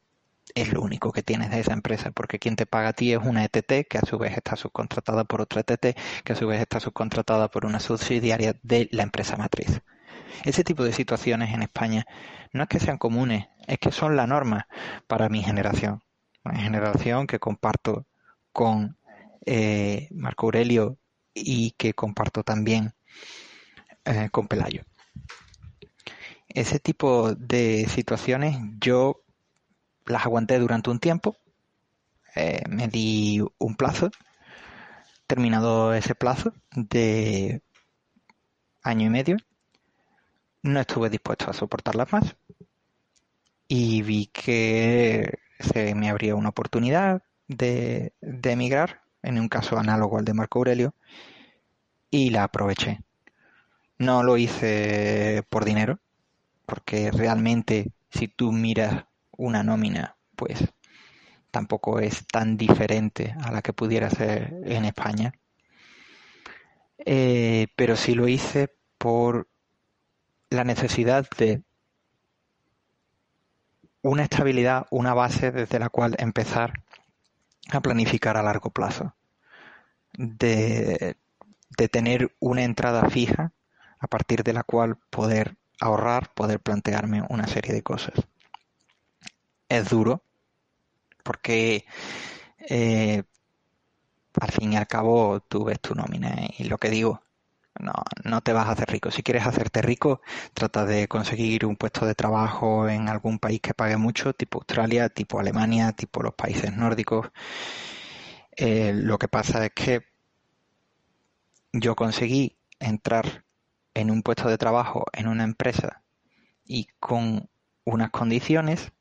Speaker 4: es lo único que tienes de esa empresa, porque quien te paga a ti es una ETT que a su vez está subcontratada por otra ETT, que a su vez está subcontratada por una subsidiaria de la empresa matriz. Ese tipo de situaciones en España no es que sean comunes, es que son la norma para mi generación. Una generación que comparto con eh, Marco Aurelio y que comparto también eh, con Pelayo. Ese tipo de situaciones yo las aguanté durante un tiempo, eh, me di un plazo, terminado ese plazo de año y medio, no estuve dispuesto a soportarlas más y vi que se me abría una oportunidad de, de emigrar, en un caso análogo al de Marco Aurelio, y la aproveché. No lo hice por dinero, porque realmente si tú miras una nómina, pues tampoco es tan diferente a la que pudiera ser en España. Eh, pero sí lo hice por la necesidad de una estabilidad, una base desde la cual empezar a planificar a largo plazo. De, de tener una entrada fija a partir de la cual poder ahorrar, poder plantearme una serie de cosas. Es duro porque eh, al fin y al cabo tú ves tu nómina y lo que digo, no, no te vas a hacer rico. Si quieres hacerte rico, trata de conseguir un puesto de trabajo en algún país que pague mucho, tipo Australia, tipo Alemania, tipo los países nórdicos. Eh, lo que pasa es que yo conseguí entrar en un puesto de trabajo en una empresa y con unas condiciones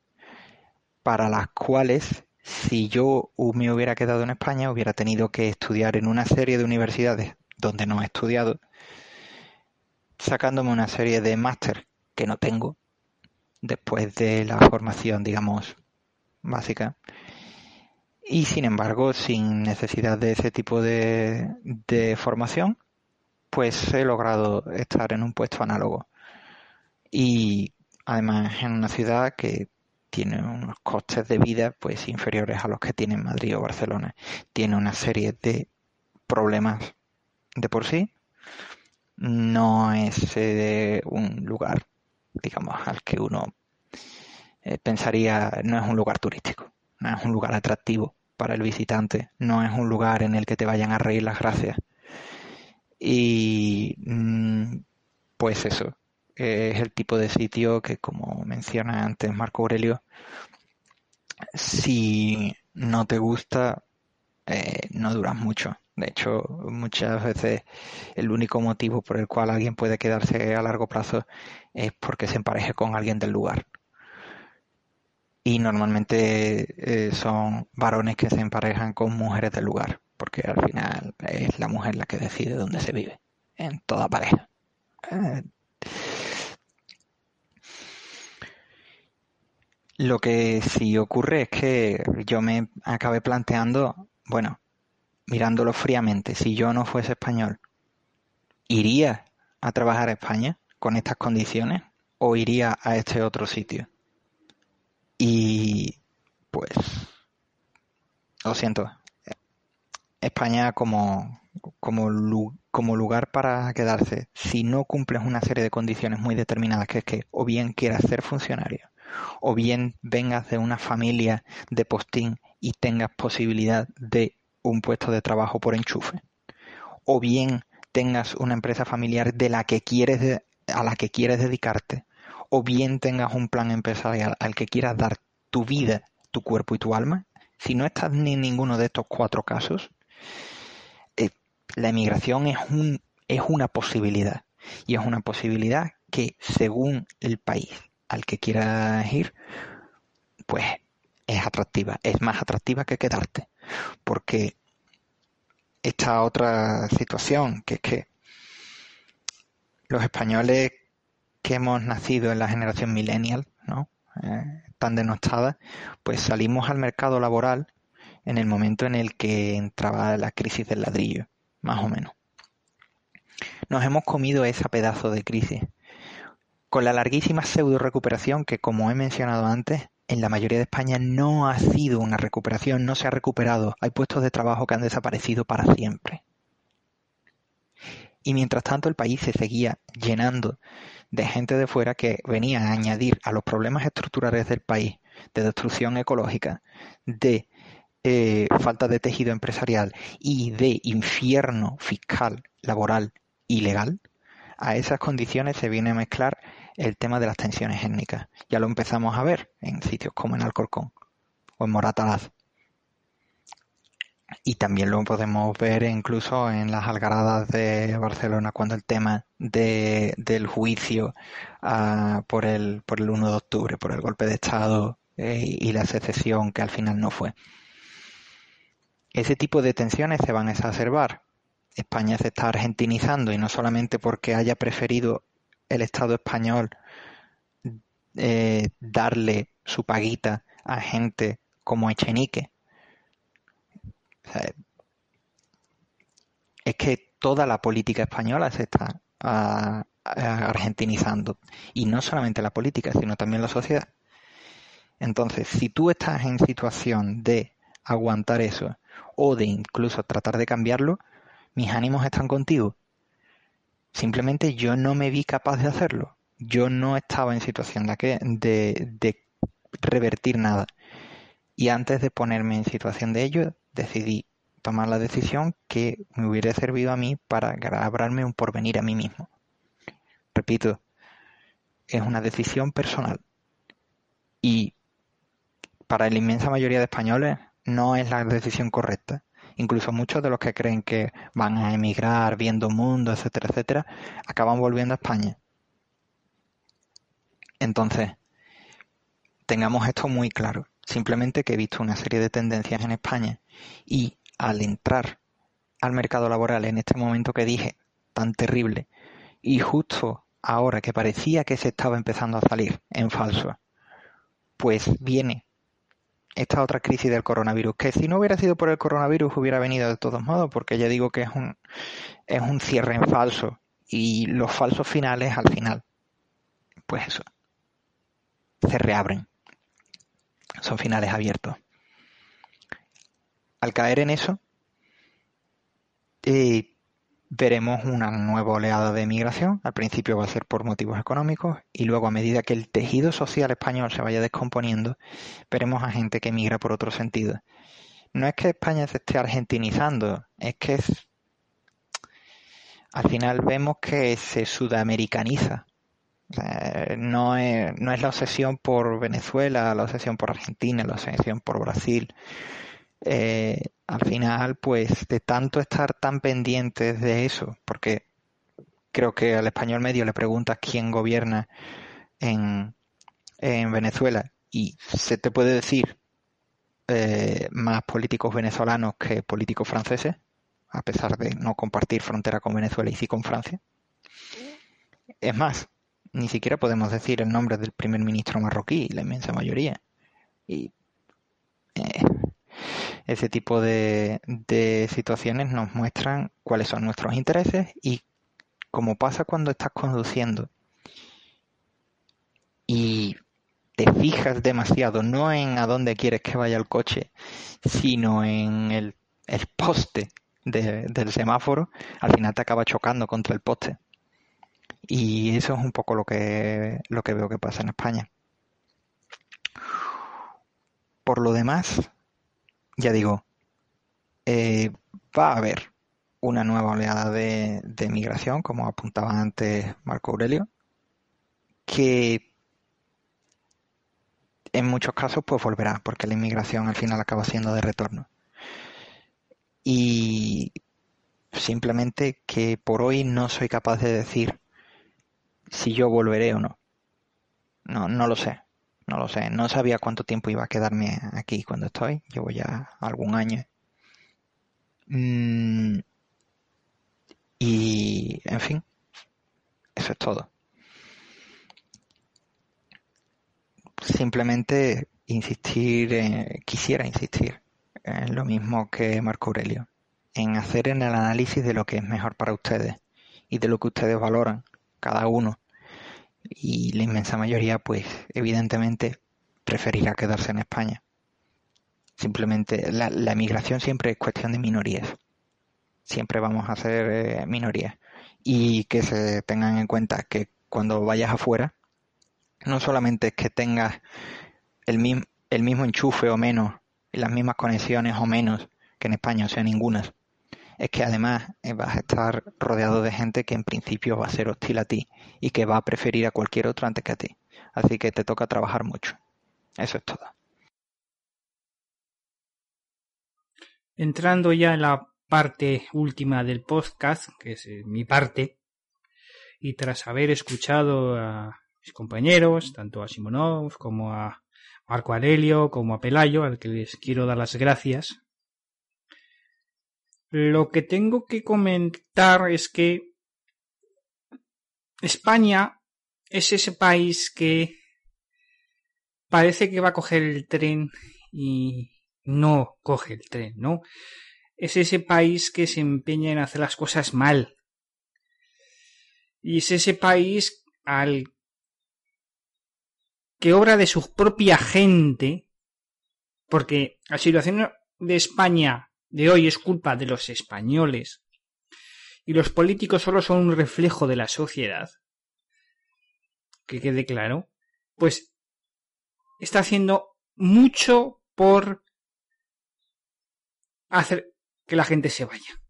Speaker 4: para las cuales si yo me hubiera quedado en España hubiera tenido que estudiar en una serie de universidades donde no he estudiado, sacándome una serie de máster que no tengo después de la formación, digamos, básica. Y sin embargo, sin necesidad de ese tipo de, de formación, pues he logrado estar en un puesto análogo. Y además en una ciudad que tiene unos costes de vida pues inferiores a los que tiene Madrid o Barcelona. Tiene una serie de problemas de por sí. No es eh, un lugar, digamos, al que uno eh, pensaría, no es un lugar turístico, no es un lugar atractivo para el visitante, no es un lugar en el que te vayan a reír las gracias y mm, pues eso, es el tipo de sitio que, como menciona antes Marco Aurelio, si no te gusta, eh, no duras mucho. De hecho, muchas veces el único motivo por el cual alguien puede quedarse a largo plazo es porque se empareje con alguien del lugar. Y normalmente eh, son varones que se emparejan con mujeres del lugar porque al final es la mujer la que decide dónde se vive, en toda pareja. Eh, lo que sí ocurre es que yo me acabé planteando, bueno, mirándolo fríamente, si yo no fuese español, ¿iría a trabajar a España con estas condiciones o iría a este otro sitio? Y pues, lo siento, España como, como, lugar para quedarse si no cumples una serie de condiciones muy determinadas, que es que o bien quieras ser funcionario, o bien vengas de una familia de postín y tengas posibilidad de un puesto de trabajo por enchufe, o bien tengas una empresa familiar de la que quieres a la que quieres dedicarte, o bien tengas un plan empresarial al que quieras dar tu vida, tu cuerpo y tu alma, si no estás en ninguno de estos cuatro casos, eh, la emigración es, un, es una posibilidad. Y es una posibilidad que según el país al que quieras ir, pues es atractiva. Es más atractiva que quedarte. Porque esta otra situación, que es que los españoles que hemos nacido en la generación millennial, ¿no? Eh, tan denostada, pues salimos al mercado laboral en el momento en el que entraba la crisis del ladrillo, más o menos. Nos hemos comido ese pedazo de crisis. Con la larguísima pseudo recuperación que, como he mencionado antes, en la mayoría de España no ha sido una recuperación, no se ha recuperado. Hay puestos de trabajo que han desaparecido para siempre. Y mientras tanto el país se seguía llenando de gente de fuera que venía a añadir a los problemas estructurales del país, de destrucción ecológica, de eh, falta de tejido empresarial y de infierno fiscal, laboral y legal, a esas condiciones se viene a mezclar el tema de las tensiones étnicas. Ya lo empezamos a ver en sitios como en Alcorcón o en Moratalaz. Y también lo podemos ver incluso en las algaradas de Barcelona cuando el tema de, del juicio uh, por, el, por el 1 de octubre, por el golpe de Estado eh, y la secesión que al final no fue. Ese tipo de tensiones se van a exacerbar. España se está argentinizando y no solamente porque haya preferido el Estado español eh, darle su paguita a gente como Echenique. es que toda la política española se está argentinizando. Y no solamente la política, sino también la sociedad. Entonces, si tú estás en situación de aguantar eso o de incluso tratar de cambiarlo, mis ánimos están contigo. Simplemente yo no me vi capaz de hacerlo. Yo no estaba en situación de, de, revertir nada. Y antes de ponerme en situación de ello, decidí tomar la decisión que me hubiera servido a mí para labrarme un porvenir a mí mismo. Repito, es una decisión personal. Y para la inmensa mayoría de españoles no es la decisión correcta. Incluso muchos de los que creen que van a emigrar viendo mundo, etcétera, etcétera, acaban volviendo a España. Entonces, tengamos esto muy claro. Simplemente que he visto una serie de tendencias en España y al entrar al mercado laboral en este momento que dije, tan terrible, y justo ahora que parecía que se estaba empezando a salir en falso, pues viene esta otra crisis del coronavirus, que si no hubiera sido por el coronavirus hubiera venido de todos modos, porque ya digo que es un, es un cierre en falso y los falsos finales al final, pues eso, se reabren, son finales abiertos. Al caer en eso, eh, veremos una nueva oleada de migración. Al principio va a ser por motivos económicos y luego a medida que el tejido social español se vaya descomponiendo, veremos a gente que migra por otro sentido. No es que España se esté argentinizando, es que al final vemos que se sudamericaniza. no, es, no es la obsesión por Venezuela, la obsesión por Argentina, la obsesión por Brasil. Eh, al final, pues de tanto estar tan pendientes de eso, porque creo que al español medio le preguntas quién gobierna en, en Venezuela y se te puede decir eh, más políticos venezolanos que políticos franceses, a pesar de no compartir frontera con Venezuela y sí con Francia. Es más, ni siquiera podemos decir el nombre del primer ministro marroquí, la inmensa mayoría. Y eh, ese tipo de, situaciones nos muestran cuáles son nuestros intereses y como pasa cuando estás conduciendo y te fijas demasiado no en a dónde quieres que vaya el coche, sino en el, poste del semáforo, al final te acaba chocando contra el poste. Y eso es un poco lo que, lo que veo que pasa en España. Por lo demás, ya digo, eh, va a haber una nueva oleada de, de migración, como apuntaba antes Marco Aurelio, que en muchos casos pues volverá, porque la inmigración al final acaba siendo de retorno. Y simplemente que por hoy no soy capaz de decir si yo volveré o no. No, no lo sé. No lo sé, no sabía cuánto tiempo iba a quedarme aquí cuando estoy. Llevo ya algún año. Mm, y, en fin, eso es todo. Simplemente insistir, quisiera insistir en lo mismo que Marco Aurelio, en hacer en el análisis de lo que es mejor para ustedes y de lo que ustedes valoran, cada uno y la inmensa mayoría, pues evidentemente preferirá quedarse en España. Simplemente la, la emigración siempre es cuestión de minorías. Siempre vamos a ser eh, minorías. Y que se tengan en cuenta que cuando vayas afuera, no solamente es que tengas el, el mismo enchufe o menos, y las mismas conexiones o menos que en España, o sea, ninguna. Es que además eh, vas a estar rodeado de gente que en principio va a ser hostil a ti y que va a preferir a cualquier otro antes que a ti. Así que te toca trabajar mucho. Eso es todo.
Speaker 1: Entrando ya en la parte última del podcast, que es eh, mi parte, y tras haber escuchado a mis compañeros, tanto a Simonov como a Marco Aurelio, como a Pelayo, al que les quiero dar las gracias, lo que tengo que comentar es que España es ese país que parece que va a coger el tren y no coge el tren, ¿no? Es ese país que se empeña en hacer las cosas mal. Y es ese país al que obra de su propia gente, porque la situación de España de hoy es culpa de los españoles, y los políticos solo son un reflejo de la sociedad, que quede claro, pues está haciendo mucho por hacer que la gente se vaya.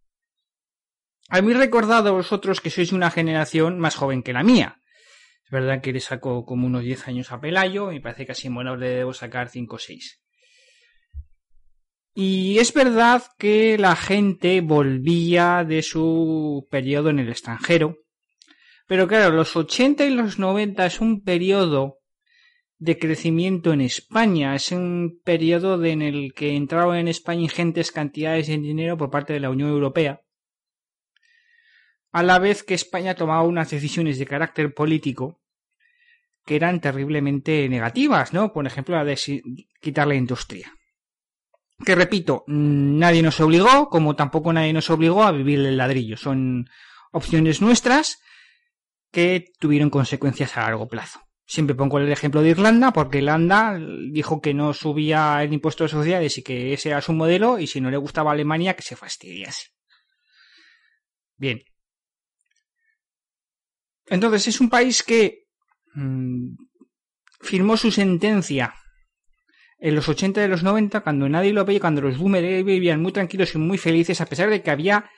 Speaker 1: A mí recordado vosotros que sois una generación más joven que la mía. Es verdad que le saco como unos 10 años a Pelayo y parece que a Simón le debo sacar 5 o 6. Y es verdad que la gente volvía de su periodo en el extranjero. Pero claro, los 80 y los 90 es un periodo de crecimiento en España. Es un periodo en el que entraban en España ingentes cantidades de dinero por parte de la Unión Europea. A la vez que España tomaba unas decisiones de carácter político que eran terriblemente negativas, ¿no? Por ejemplo, la de quitar la industria. Que repito, nadie nos obligó, como tampoco nadie nos obligó a vivir el ladrillo. Son opciones nuestras que tuvieron consecuencias a largo plazo. Siempre pongo el ejemplo de Irlanda, porque Irlanda dijo que no subía el impuesto de sociedades y que ese era su modelo, y si no le gustaba a Alemania, que se fastidiase. Bien. Entonces es un país que mmm, firmó su sentencia en los 80 y los 90, cuando nadie lo veía, cuando los boomers vivían muy tranquilos y muy felices, a pesar de que había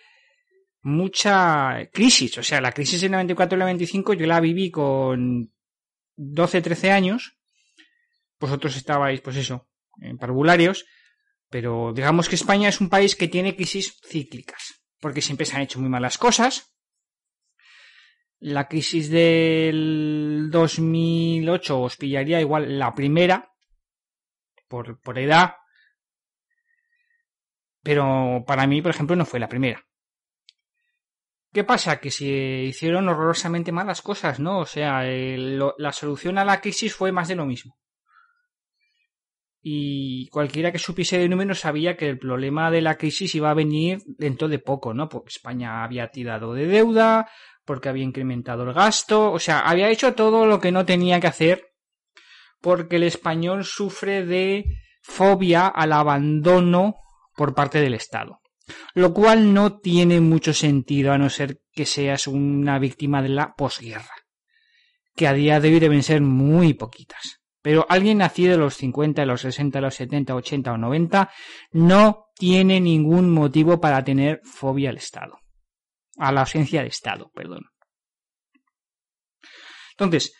Speaker 1: mucha crisis. O sea, la crisis del 94 y el 95 yo la viví con 12, 13 años, vosotros estabais, pues eso, en parvularios, pero digamos que España es un país que tiene crisis cíclicas, porque siempre se han hecho muy malas cosas. La crisis del 2008 os pillaría igual la primera, por, por edad, pero para mí, por ejemplo, no fue la primera. ¿Qué pasa? Que se hicieron horrorosamente malas cosas, ¿no? O sea, la solución a la crisis fue más de lo mismo. Y cualquiera que supiese de números sabía que el problema de la crisis iba a venir dentro de poco, ¿no? Porque España había tirado de deuda, porque había incrementado el gasto, o sea, había hecho todo lo que no tenía que hacer, porque el español sufre de fobia al abandono por parte del Estado lo cual no tiene mucho sentido a no ser que seas una víctima de la posguerra, que a día de hoy deben ser muy poquitas. Pero alguien nacido en los 50, los 60, los 70, 80 o 90 no tiene ningún motivo para tener fobia al Estado. A la ausencia de Estado, perdón. Entonces,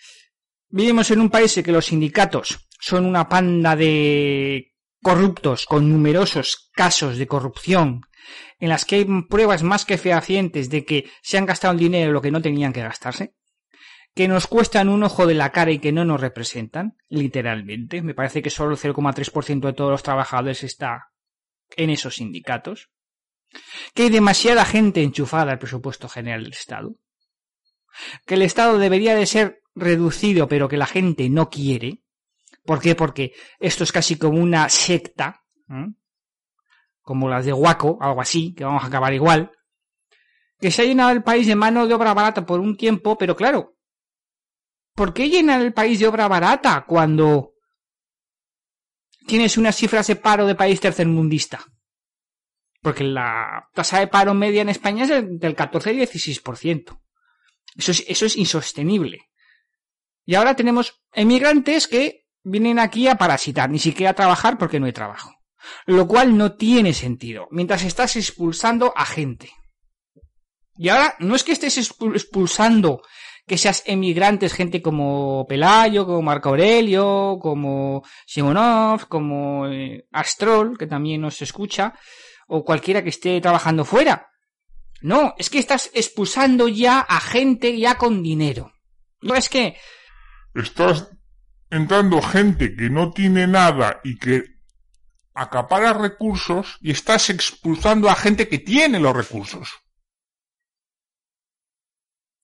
Speaker 1: vivimos en un país en que los sindicatos son una panda de corruptos con numerosos casos de corrupción en las que hay pruebas más que fehacientes de que se han gastado el dinero lo que no tenían que gastarse, que nos cuestan un ojo de la cara y que no nos representan, literalmente. Me parece que solo el 0,3% de todos los trabajadores está en esos sindicatos. Que hay demasiada gente enchufada al presupuesto general del Estado. Que el Estado debería de ser reducido, pero que la gente no quiere. ¿Por qué? Porque esto es casi como una secta como las de Waco, algo así, que vamos a acabar igual, que se ha llenado el país de mano de obra barata por un tiempo, pero claro, ¿por qué llenar el país de obra barata cuando
Speaker 5: tienes unas cifras de paro de país tercermundista. Porque la tasa de paro media en España es del 14 y 16%. Eso es, eso es insostenible. Y ahora tenemos emigrantes que vienen aquí a parasitar, ni siquiera a trabajar porque no hay trabajo. Lo cual no tiene sentido, mientras estás expulsando a gente. Y ahora no es que estés expulsando que seas emigrantes, gente como Pelayo, como Marco Aurelio, como Simonov, como eh, Astrol, que también nos escucha, o cualquiera que esté trabajando fuera. No, es que estás expulsando ya a gente ya con dinero. No es que...
Speaker 1: Estás entrando gente que no tiene nada y que acapara recursos y estás expulsando a gente que tiene los recursos.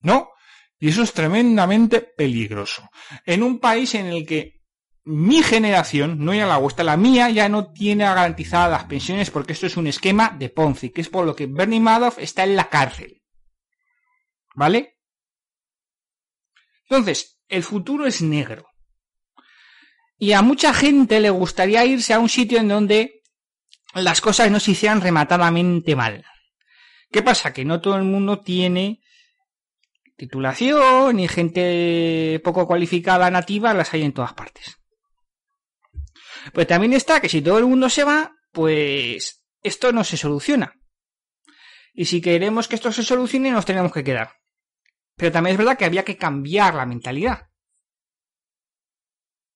Speaker 1: ¿No? Y eso es tremendamente peligroso. En un país en el que mi generación, no ya la vuestra, la mía ya no tiene garantizadas las pensiones porque esto es un esquema de Ponzi, que es por lo que Bernie Madoff está en la cárcel. ¿Vale? Entonces, el futuro es negro. Y a mucha gente le gustaría irse a un sitio en donde las cosas no se hicieran rematadamente mal. ¿Qué pasa? Que no todo el mundo tiene titulación y gente poco cualificada nativa las hay en todas partes. Pues también está que si todo el mundo se va, pues esto no se soluciona. Y si queremos que esto se solucione, nos tenemos que quedar. Pero también es verdad que había que cambiar la mentalidad.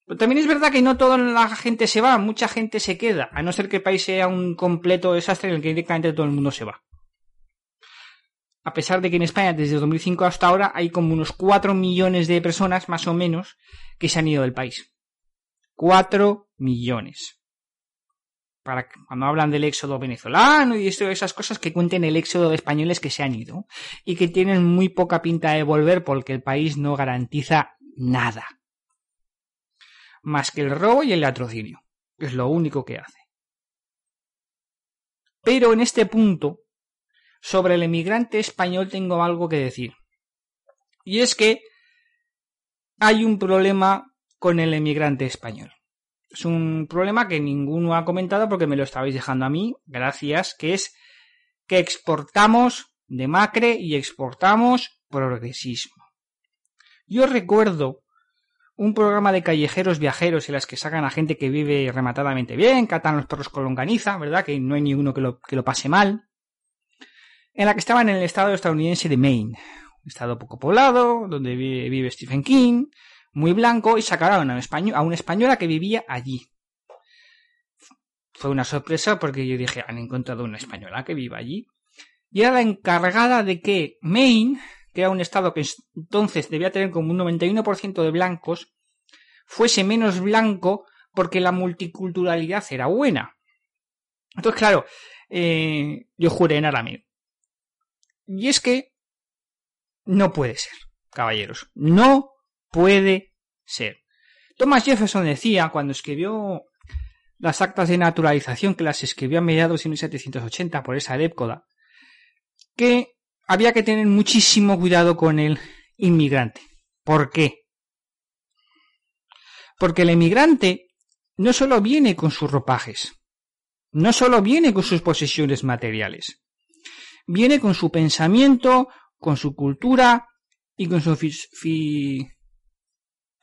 Speaker 1: Pero también es verdad que no toda la gente se va, mucha gente se queda, a no ser que el país sea un completo desastre en el que directamente todo el mundo se va. A pesar de que en España desde 2005 hasta ahora hay como unos 4 millones de personas, más o menos, que se han ido del país. 4 millones. Cuando hablan del éxodo venezolano y esto, esas cosas que cuenten el éxodo de españoles que se han ido y que tienen muy poca pinta de volver porque el país no garantiza nada. Más que el robo y el latrocinio. Es lo único que hace. Pero en este punto, sobre el emigrante español tengo algo que decir. Y es que hay un problema con el emigrante español. Es un problema que ninguno ha comentado porque me lo estabais dejando a mí, gracias, que es que exportamos de macre y exportamos progresismo. Yo recuerdo un programa de callejeros viajeros en las que sacan a gente que vive rematadamente bien, catan los perros con longaniza, ¿verdad? Que no hay ninguno que lo, que lo pase mal. En la que estaban en el estado estadounidense de Maine, un estado poco poblado, donde vive Stephen King, muy blanco y sacaron a, a una española que vivía allí. Fue una sorpresa porque yo dije, han encontrado una española que vive allí. Y era la encargada de que Maine, que era un estado que entonces debía tener como un 91% de blancos, fuese menos blanco porque la multiculturalidad era buena. Entonces, claro, eh, yo juré en arameo. Y es que no puede ser, caballeros. No puede ser. Thomas Jefferson decía, cuando escribió las actas de naturalización, que las escribió a mediados de 1780 por esa década, que había que tener muchísimo cuidado con el inmigrante. ¿Por qué? Porque el inmigrante no solo viene con sus ropajes, no solo viene con sus posesiones materiales, viene con su pensamiento, con su cultura y con su fi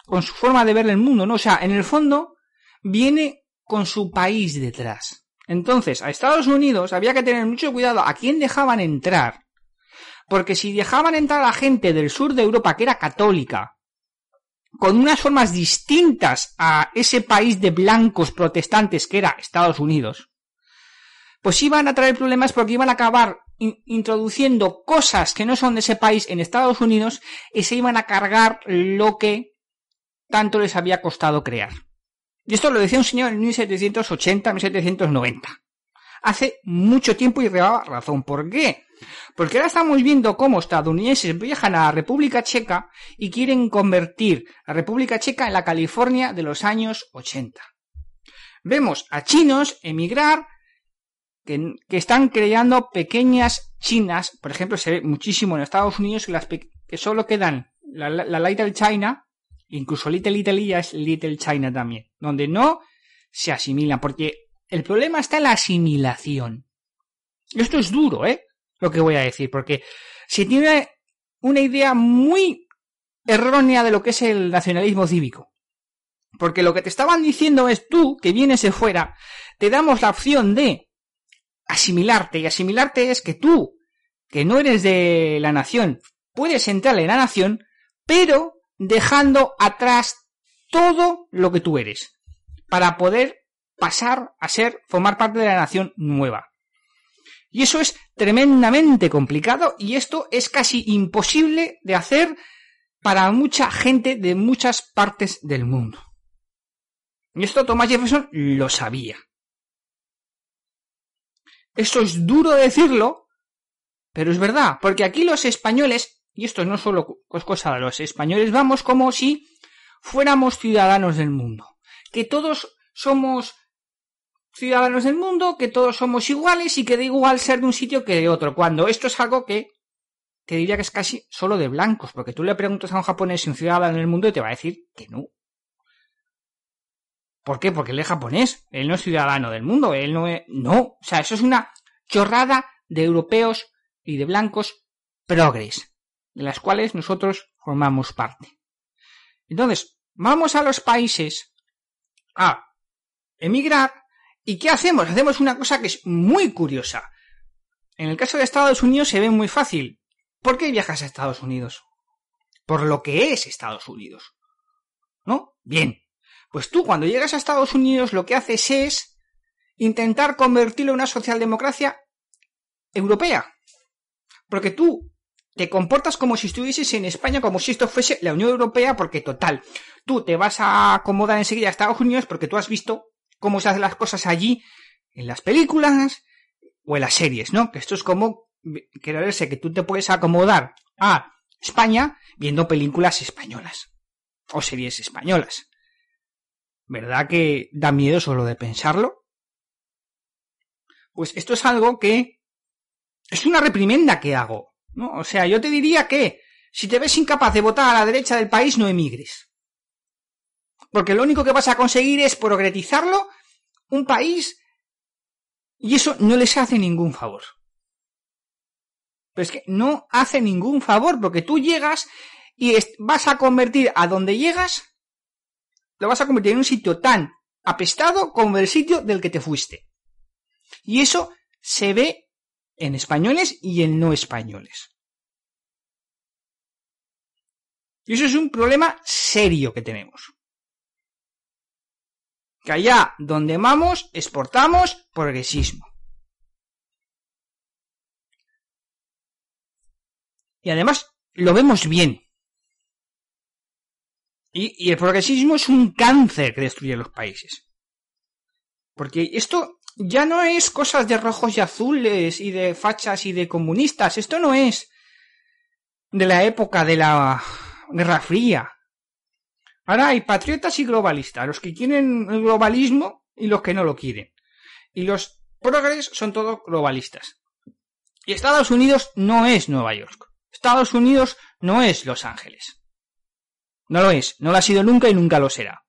Speaker 1: con su forma de ver el mundo, ¿no? O sea, en el fondo viene con su país detrás. Entonces, a Estados Unidos había que tener mucho cuidado a quién dejaban entrar. Porque si dejaban entrar a gente del sur de Europa que era católica, con unas formas distintas a ese país de blancos protestantes que era Estados Unidos, pues iban a traer problemas porque iban a acabar introduciendo cosas que no son de ese país en Estados Unidos y se iban a cargar lo que tanto les había costado crear. Y esto lo decía un señor en 1780-1790. Hace mucho tiempo y llevaba razón. ¿Por qué? Porque ahora estamos viendo cómo estadounidenses viajan a la República Checa y quieren convertir la República Checa en la California de los años 80. Vemos a chinos emigrar que, están creando pequeñas chinas. Por ejemplo, se ve muchísimo en Estados Unidos que, que solo quedan la, la Little China Incluso Little Italy ya es Little China también, donde no se asimilan, porque el problema está en la asimilación. Esto es duro, ¿eh? Lo que voy a decir, porque se tiene una idea muy errónea de lo que es el nacionalismo cívico. Porque lo que te estaban diciendo es tú, que vienes de fuera, te damos la opción de asimilarte. Y asimilarte es que tú, que no eres de la nación, puedes entrar en la nación, pero dejando atrás todo lo que tú eres. Para poder pasar a ser, formar parte de la nación nueva. Y eso es tremendamente complicado y esto es casi imposible de hacer para mucha gente de muchas partes del mundo. Y esto Thomas Jefferson lo sabía. Esto es duro decirlo, pero es verdad, porque aquí los españoles, y esto no solo es cosa de los españoles, vamos como si fuéramos ciudadanos del mundo, que todos somos ciudadanos del mundo, que todos somos iguales y que da igual ser de un sitio que de otro, cuando esto es algo que te diría que es casi solo de blancos, porque tú le preguntas a un japonés si un ciudadano del mundo y te va a decir que no. ¿Por qué? Porque él es japonés, él no es ciudadano del mundo, él no es... No, o sea, eso es una chorrada de europeos y de blancos progres, de las cuales nosotros formamos parte. Entonces, vamos a los países a emigrar y ¿qué hacemos? Hacemos una cosa que es muy curiosa. En el caso de Estados Unidos se ve muy fácil. ¿Por qué viajas a Estados Unidos? Por lo que es Estados Unidos. ¿No? Bien. Pues tú cuando llegas a Estados Unidos lo que haces es intentar convertirlo en una socialdemocracia europea. Porque tú te comportas como si estuvieses en España, como si esto fuese la Unión Europea, porque total, tú te vas a acomodar enseguida a Estados Unidos porque tú has visto cómo se hacen las cosas allí en las películas o en las series, ¿no? Que esto es como creerse que tú te puedes acomodar a España viendo películas españolas o series españolas. ¿Verdad que da miedo solo de pensarlo? Pues esto es algo que es una reprimenda que hago. ¿No? O sea, yo te diría que si te ves incapaz de votar a la derecha del país, no emigres. Porque lo único que vas a conseguir es progretizarlo un país y eso no les hace ningún favor. Pero es que no hace ningún favor porque tú llegas y vas a convertir a donde llegas lo vas a convertir en un sitio tan apestado como el sitio del que te fuiste. Y eso se ve en españoles y en no españoles. Y eso es un problema serio que tenemos. Que allá donde vamos exportamos progresismo. Y además lo vemos bien. Y, el progresismo es un cáncer que destruye los países. Porque esto ya no es cosas de rojos y azules y de fachas y de comunistas. Esto no es de la época de la Guerra Fría. Ahora hay patriotas y globalistas, los que quieren el globalismo y los que no lo quieren. Y los progres son todos globalistas. Y Estados Unidos no es Nueva York. Estados Unidos no es Los Ángeles. No lo es, no lo ha sido nunca y nunca lo será.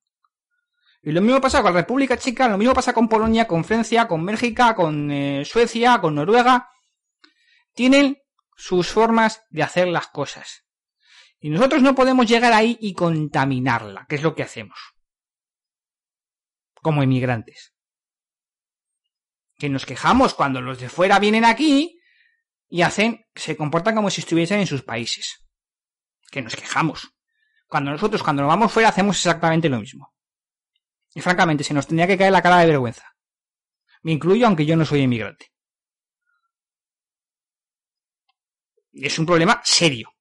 Speaker 1: Y lo mismo pasa con la República Checa, lo mismo pasa con Polonia, con Francia, con Bélgica, con eh, Suecia, con Noruega. Tienen sus formas de hacer las cosas. Y nosotros no podemos llegar ahí y contaminarla, que es lo que hacemos. Como inmigrantes. Que nos quejamos cuando los de fuera vienen aquí y hacen, se comportan como si estuviesen en sus países. Que nos quejamos. Cuando nosotros, cuando nos vamos fuera, hacemos exactamente lo mismo. Y francamente, se nos tendría que caer la cara de vergüenza. Me incluyo aunque yo no soy inmigrante. Es un problema serio.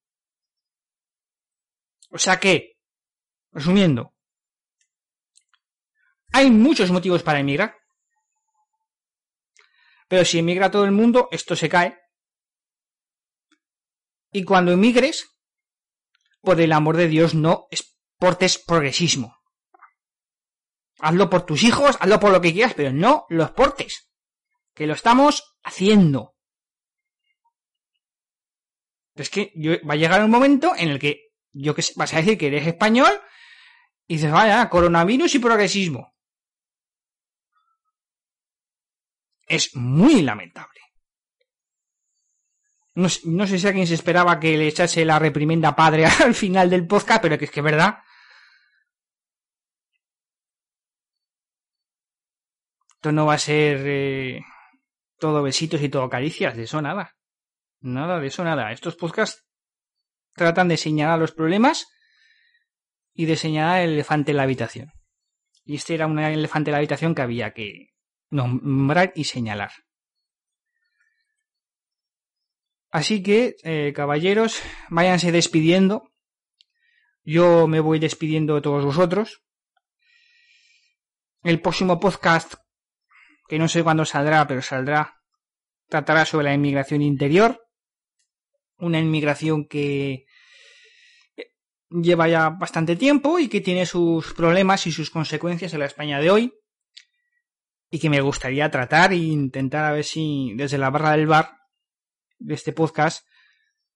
Speaker 1: O sea que, resumiendo, hay muchos motivos para emigrar. Pero si emigra todo el mundo, esto se cae. Y cuando emigres, por el amor de Dios, no exportes progresismo. Hazlo por tus hijos, hazlo por lo que quieras, pero no lo exportes. Que lo estamos haciendo. Es que va a llegar un momento en el que yo que vas a decir que eres español y dices, vaya, coronavirus y progresismo. es muy lamentable. No, sé si alguien se esperaba que le echase la reprimenda padre al final del podcast, pero que es que es verdad. Esto no va a ser eh, todo besitos y todo caricias, de eso nada. Nada de eso nada. Estos podcasts tratan de señalar los problemas y de señalar el elefante en la habitación. Y este era un elefante en la habitación que había que nombrar y señalar. Así que, eh, caballeros, váyanse despidiendo. Yo me voy despidiendo de todos vosotros. El próximo podcast, que no sé cuándo saldrá, pero saldrá, tratará sobre la inmigración interior. Una inmigración que lleva ya bastante tiempo y que tiene sus problemas y sus consecuencias en la España de hoy. Y que me gustaría tratar e intentar a ver si desde la barra del bar de este podcast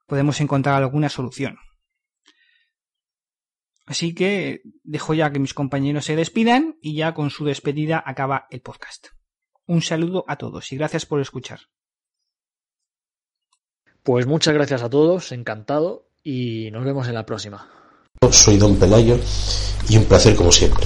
Speaker 1: podemos encontrar alguna solución. Así que dejo ya que mis compañeros se despidan y ya con su despedida acaba el podcast. Un saludo a todos y gracias por escuchar.
Speaker 2: Pues muchas gracias a todos, encantado y nos vemos en la próxima.
Speaker 3: Soy Don Pelayo y un placer como siempre.